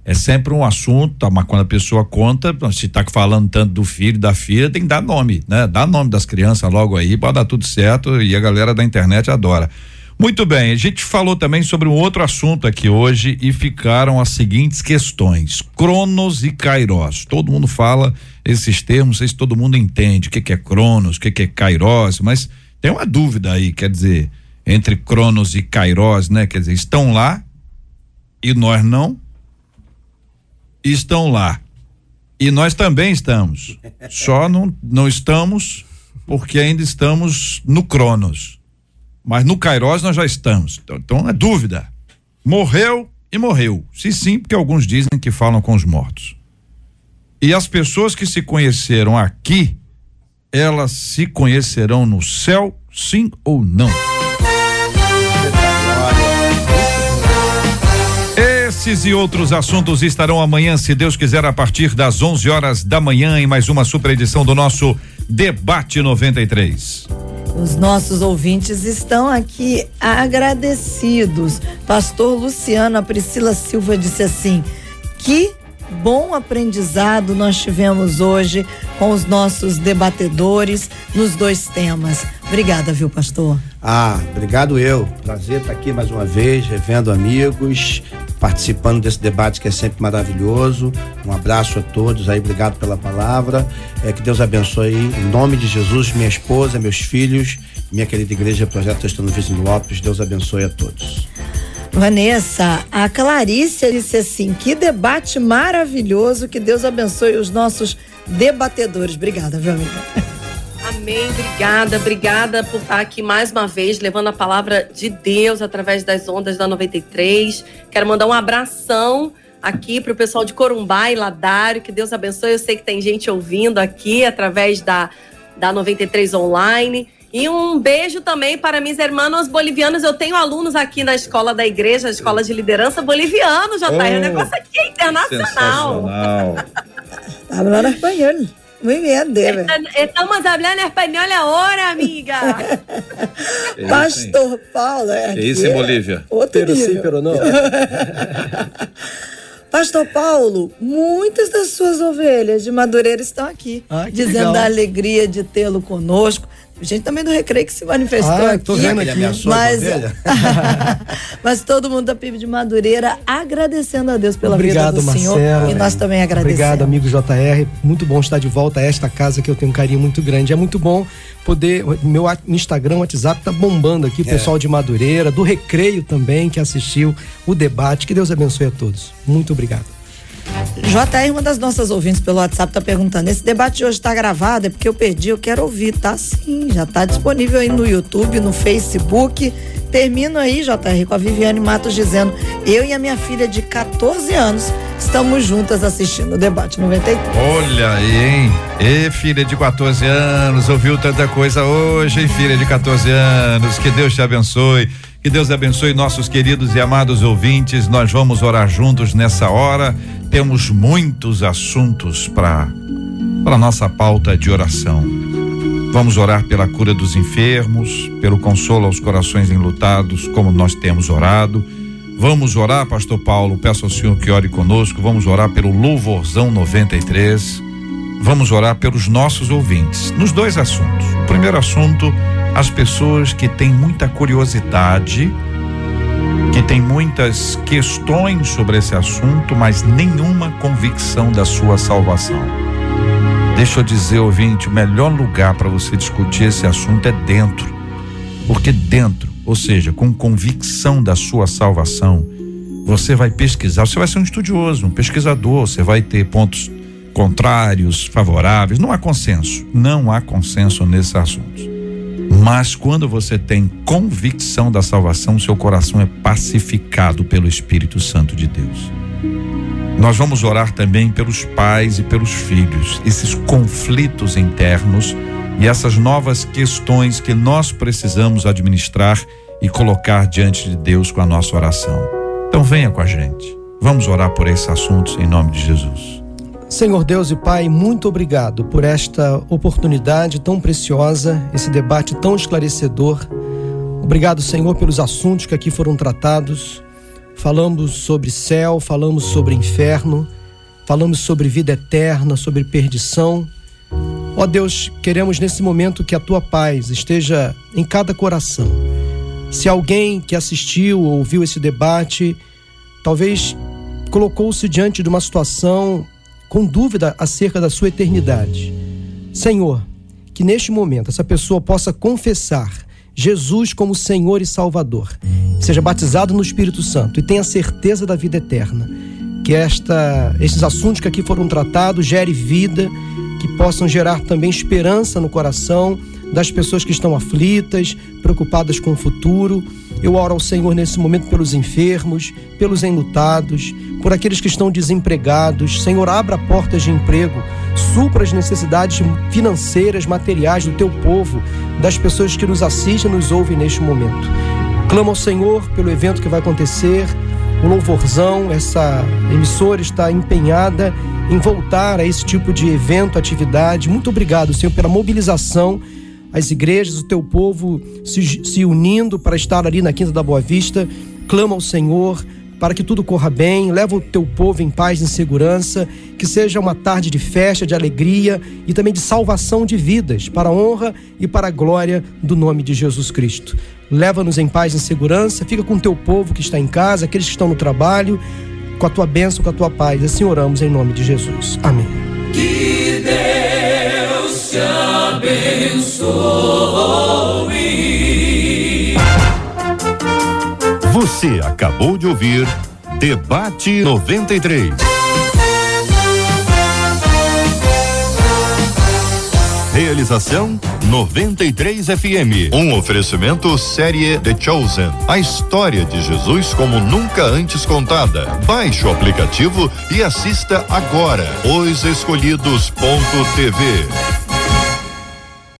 É sempre um assunto, mas quando a pessoa conta, se está falando tanto do filho, da filha, tem que dar nome, né? Dá nome das crianças logo aí, pode dar tudo certo e a galera da internet adora. Muito bem, a gente falou também sobre um outro assunto aqui hoje e ficaram as seguintes questões: Cronos e Kairos. Todo mundo fala esses termos, não sei se todo mundo entende o que, que é Cronos, o que, que é Kairos, mas tem uma dúvida aí, quer dizer, entre Cronos e Kairos, né? Quer dizer, estão lá e nós não? Estão lá. E nós também estamos. Só não, não estamos porque ainda estamos no Cronos. Mas no Kairos nós já estamos. Então, então é dúvida. Morreu e morreu. Se sim, porque alguns dizem que falam com os mortos. E as pessoas que se conheceram aqui, elas se conhecerão no céu, sim ou não? Esses e outros assuntos estarão amanhã, se Deus quiser, a partir das 11 horas da manhã, em mais uma super edição do nosso Debate 93. Os nossos ouvintes estão aqui agradecidos. Pastor Luciano, a Priscila Silva disse assim: que bom aprendizado nós tivemos hoje com os nossos debatedores nos dois temas. Obrigada, viu, pastor? Ah, obrigado eu. Prazer estar aqui mais uma vez, revendo amigos, participando desse debate que é sempre maravilhoso. Um abraço a todos aí, obrigado pela palavra. É que Deus abençoe em nome de Jesus, minha esposa, meus filhos, minha querida igreja Projeto Testando Vizinho Lopes. Deus abençoe a todos. Vanessa, a Clarice disse assim: que debate maravilhoso, que Deus abençoe os nossos debatedores. Obrigada, viu, amiga? Amém, obrigada, obrigada por estar aqui mais uma vez, levando a palavra de Deus através das ondas da 93. Quero mandar um abração aqui para o pessoal de Corumbá e Ladário, que Deus abençoe. Eu sei que tem gente ouvindo aqui através da, da 93 online. E um beijo também para minhas irmãs bolivianos. Eu tenho alunos aqui na escola da igreja, a escola de liderança boliviano, já tá. Oh, o negócio aqui é internacional. Hablando espanhol. Muy bien, Debe. Estamos hablando espanhol agora, amiga. Pastor Paulo. É, isso em Bolívia? Outro pero sim, pero não. Pastor Paulo, muitas das suas ovelhas de Madureira estão aqui, ah, dizendo legal. a alegria de tê-lo conosco. Gente também do Recreio que se manifestou ah, aqui. Vendo aqui. Mas, mas todo mundo da PIB de Madureira agradecendo a Deus pela Obrigado, vida do Marcela, Senhor. E nós também agradecemos. Obrigado, amigo JR. Muito bom estar de volta a esta casa que eu tenho um carinho muito grande. É muito bom poder. Meu Instagram, WhatsApp tá bombando aqui, o é. pessoal de Madureira, do Recreio também, que assistiu o debate. Que Deus abençoe a todos. Muito obrigado. JR, uma das nossas ouvintes pelo WhatsApp tá perguntando: esse debate de hoje está gravado? É porque eu perdi, eu quero ouvir. Tá sim, já tá disponível aí no YouTube, no Facebook. Termino aí, JR, com a Viviane Matos dizendo: eu e a minha filha de 14 anos estamos juntas assistindo o debate 93. Olha aí, hein? E filha de 14 anos, ouviu tanta coisa hoje, hein, filha de 14 anos. Que Deus te abençoe. Que Deus abençoe nossos queridos e amados ouvintes. Nós vamos orar juntos nessa hora. Temos muitos assuntos para para nossa pauta de oração. Vamos orar pela cura dos enfermos, pelo consolo aos corações enlutados, como nós temos orado. Vamos orar, pastor Paulo, peço ao Senhor que ore conosco. Vamos orar pelo Louvorzão 93. Vamos orar pelos nossos ouvintes, nos dois assuntos. O primeiro assunto as pessoas que têm muita curiosidade, que têm muitas questões sobre esse assunto, mas nenhuma convicção da sua salvação. Deixa eu dizer, ouvinte, o melhor lugar para você discutir esse assunto é dentro. Porque dentro, ou seja, com convicção da sua salvação, você vai pesquisar, você vai ser um estudioso, um pesquisador, você vai ter pontos contrários, favoráveis. Não há consenso, não há consenso nesses assuntos. Mas quando você tem convicção da salvação, seu coração é pacificado pelo Espírito Santo de Deus. Nós vamos orar também pelos pais e pelos filhos, esses conflitos internos e essas novas questões que nós precisamos administrar e colocar diante de Deus com a nossa oração. Então venha com a gente. Vamos orar por esses assuntos em nome de Jesus. Senhor Deus e Pai, muito obrigado por esta oportunidade tão preciosa, esse debate tão esclarecedor. Obrigado, Senhor, pelos assuntos que aqui foram tratados. Falamos sobre céu, falamos sobre inferno, falamos sobre vida eterna, sobre perdição. Ó Deus, queremos nesse momento que a tua paz esteja em cada coração. Se alguém que assistiu ou ouviu esse debate, talvez colocou-se diante de uma situação com dúvida acerca da sua eternidade. Senhor, que neste momento essa pessoa possa confessar Jesus como Senhor e Salvador, seja batizado no Espírito Santo e tenha certeza da vida eterna. Que esta, esses assuntos que aqui foram tratados gere vida, que possam gerar também esperança no coração das pessoas que estão aflitas, preocupadas com o futuro. Eu oro ao Senhor nesse momento pelos enfermos, pelos enlutados, por aqueles que estão desempregados. Senhor, abra portas de emprego, supra as necessidades financeiras, materiais do teu povo, das pessoas que nos assistem e nos ouvem neste momento. Clamo ao Senhor pelo evento que vai acontecer, o louvorzão, essa emissora está empenhada em voltar a esse tipo de evento, atividade. Muito obrigado, Senhor, pela mobilização as igrejas, o teu povo se, se, unindo para estar ali na Quinta da Boa Vista. Clama ao Senhor para que tudo corra bem, leva o teu povo em paz e em segurança, que seja uma tarde de festa, de alegria e também de salvação de vidas, para a honra e para a glória do nome de Jesus Cristo. Leva-nos em paz e em segurança, fica com o teu povo que está em casa, aqueles que estão no trabalho, com a tua bênção, com a tua paz. Assim oramos em nome de Jesus. Amém. Deus te abençoe. Você acabou de ouvir Debate 93. Realização 93 FM. Um oferecimento série The Chosen. A história de Jesus como nunca antes contada. Baixe o aplicativo e assista agora. Os Escolhidos.tv.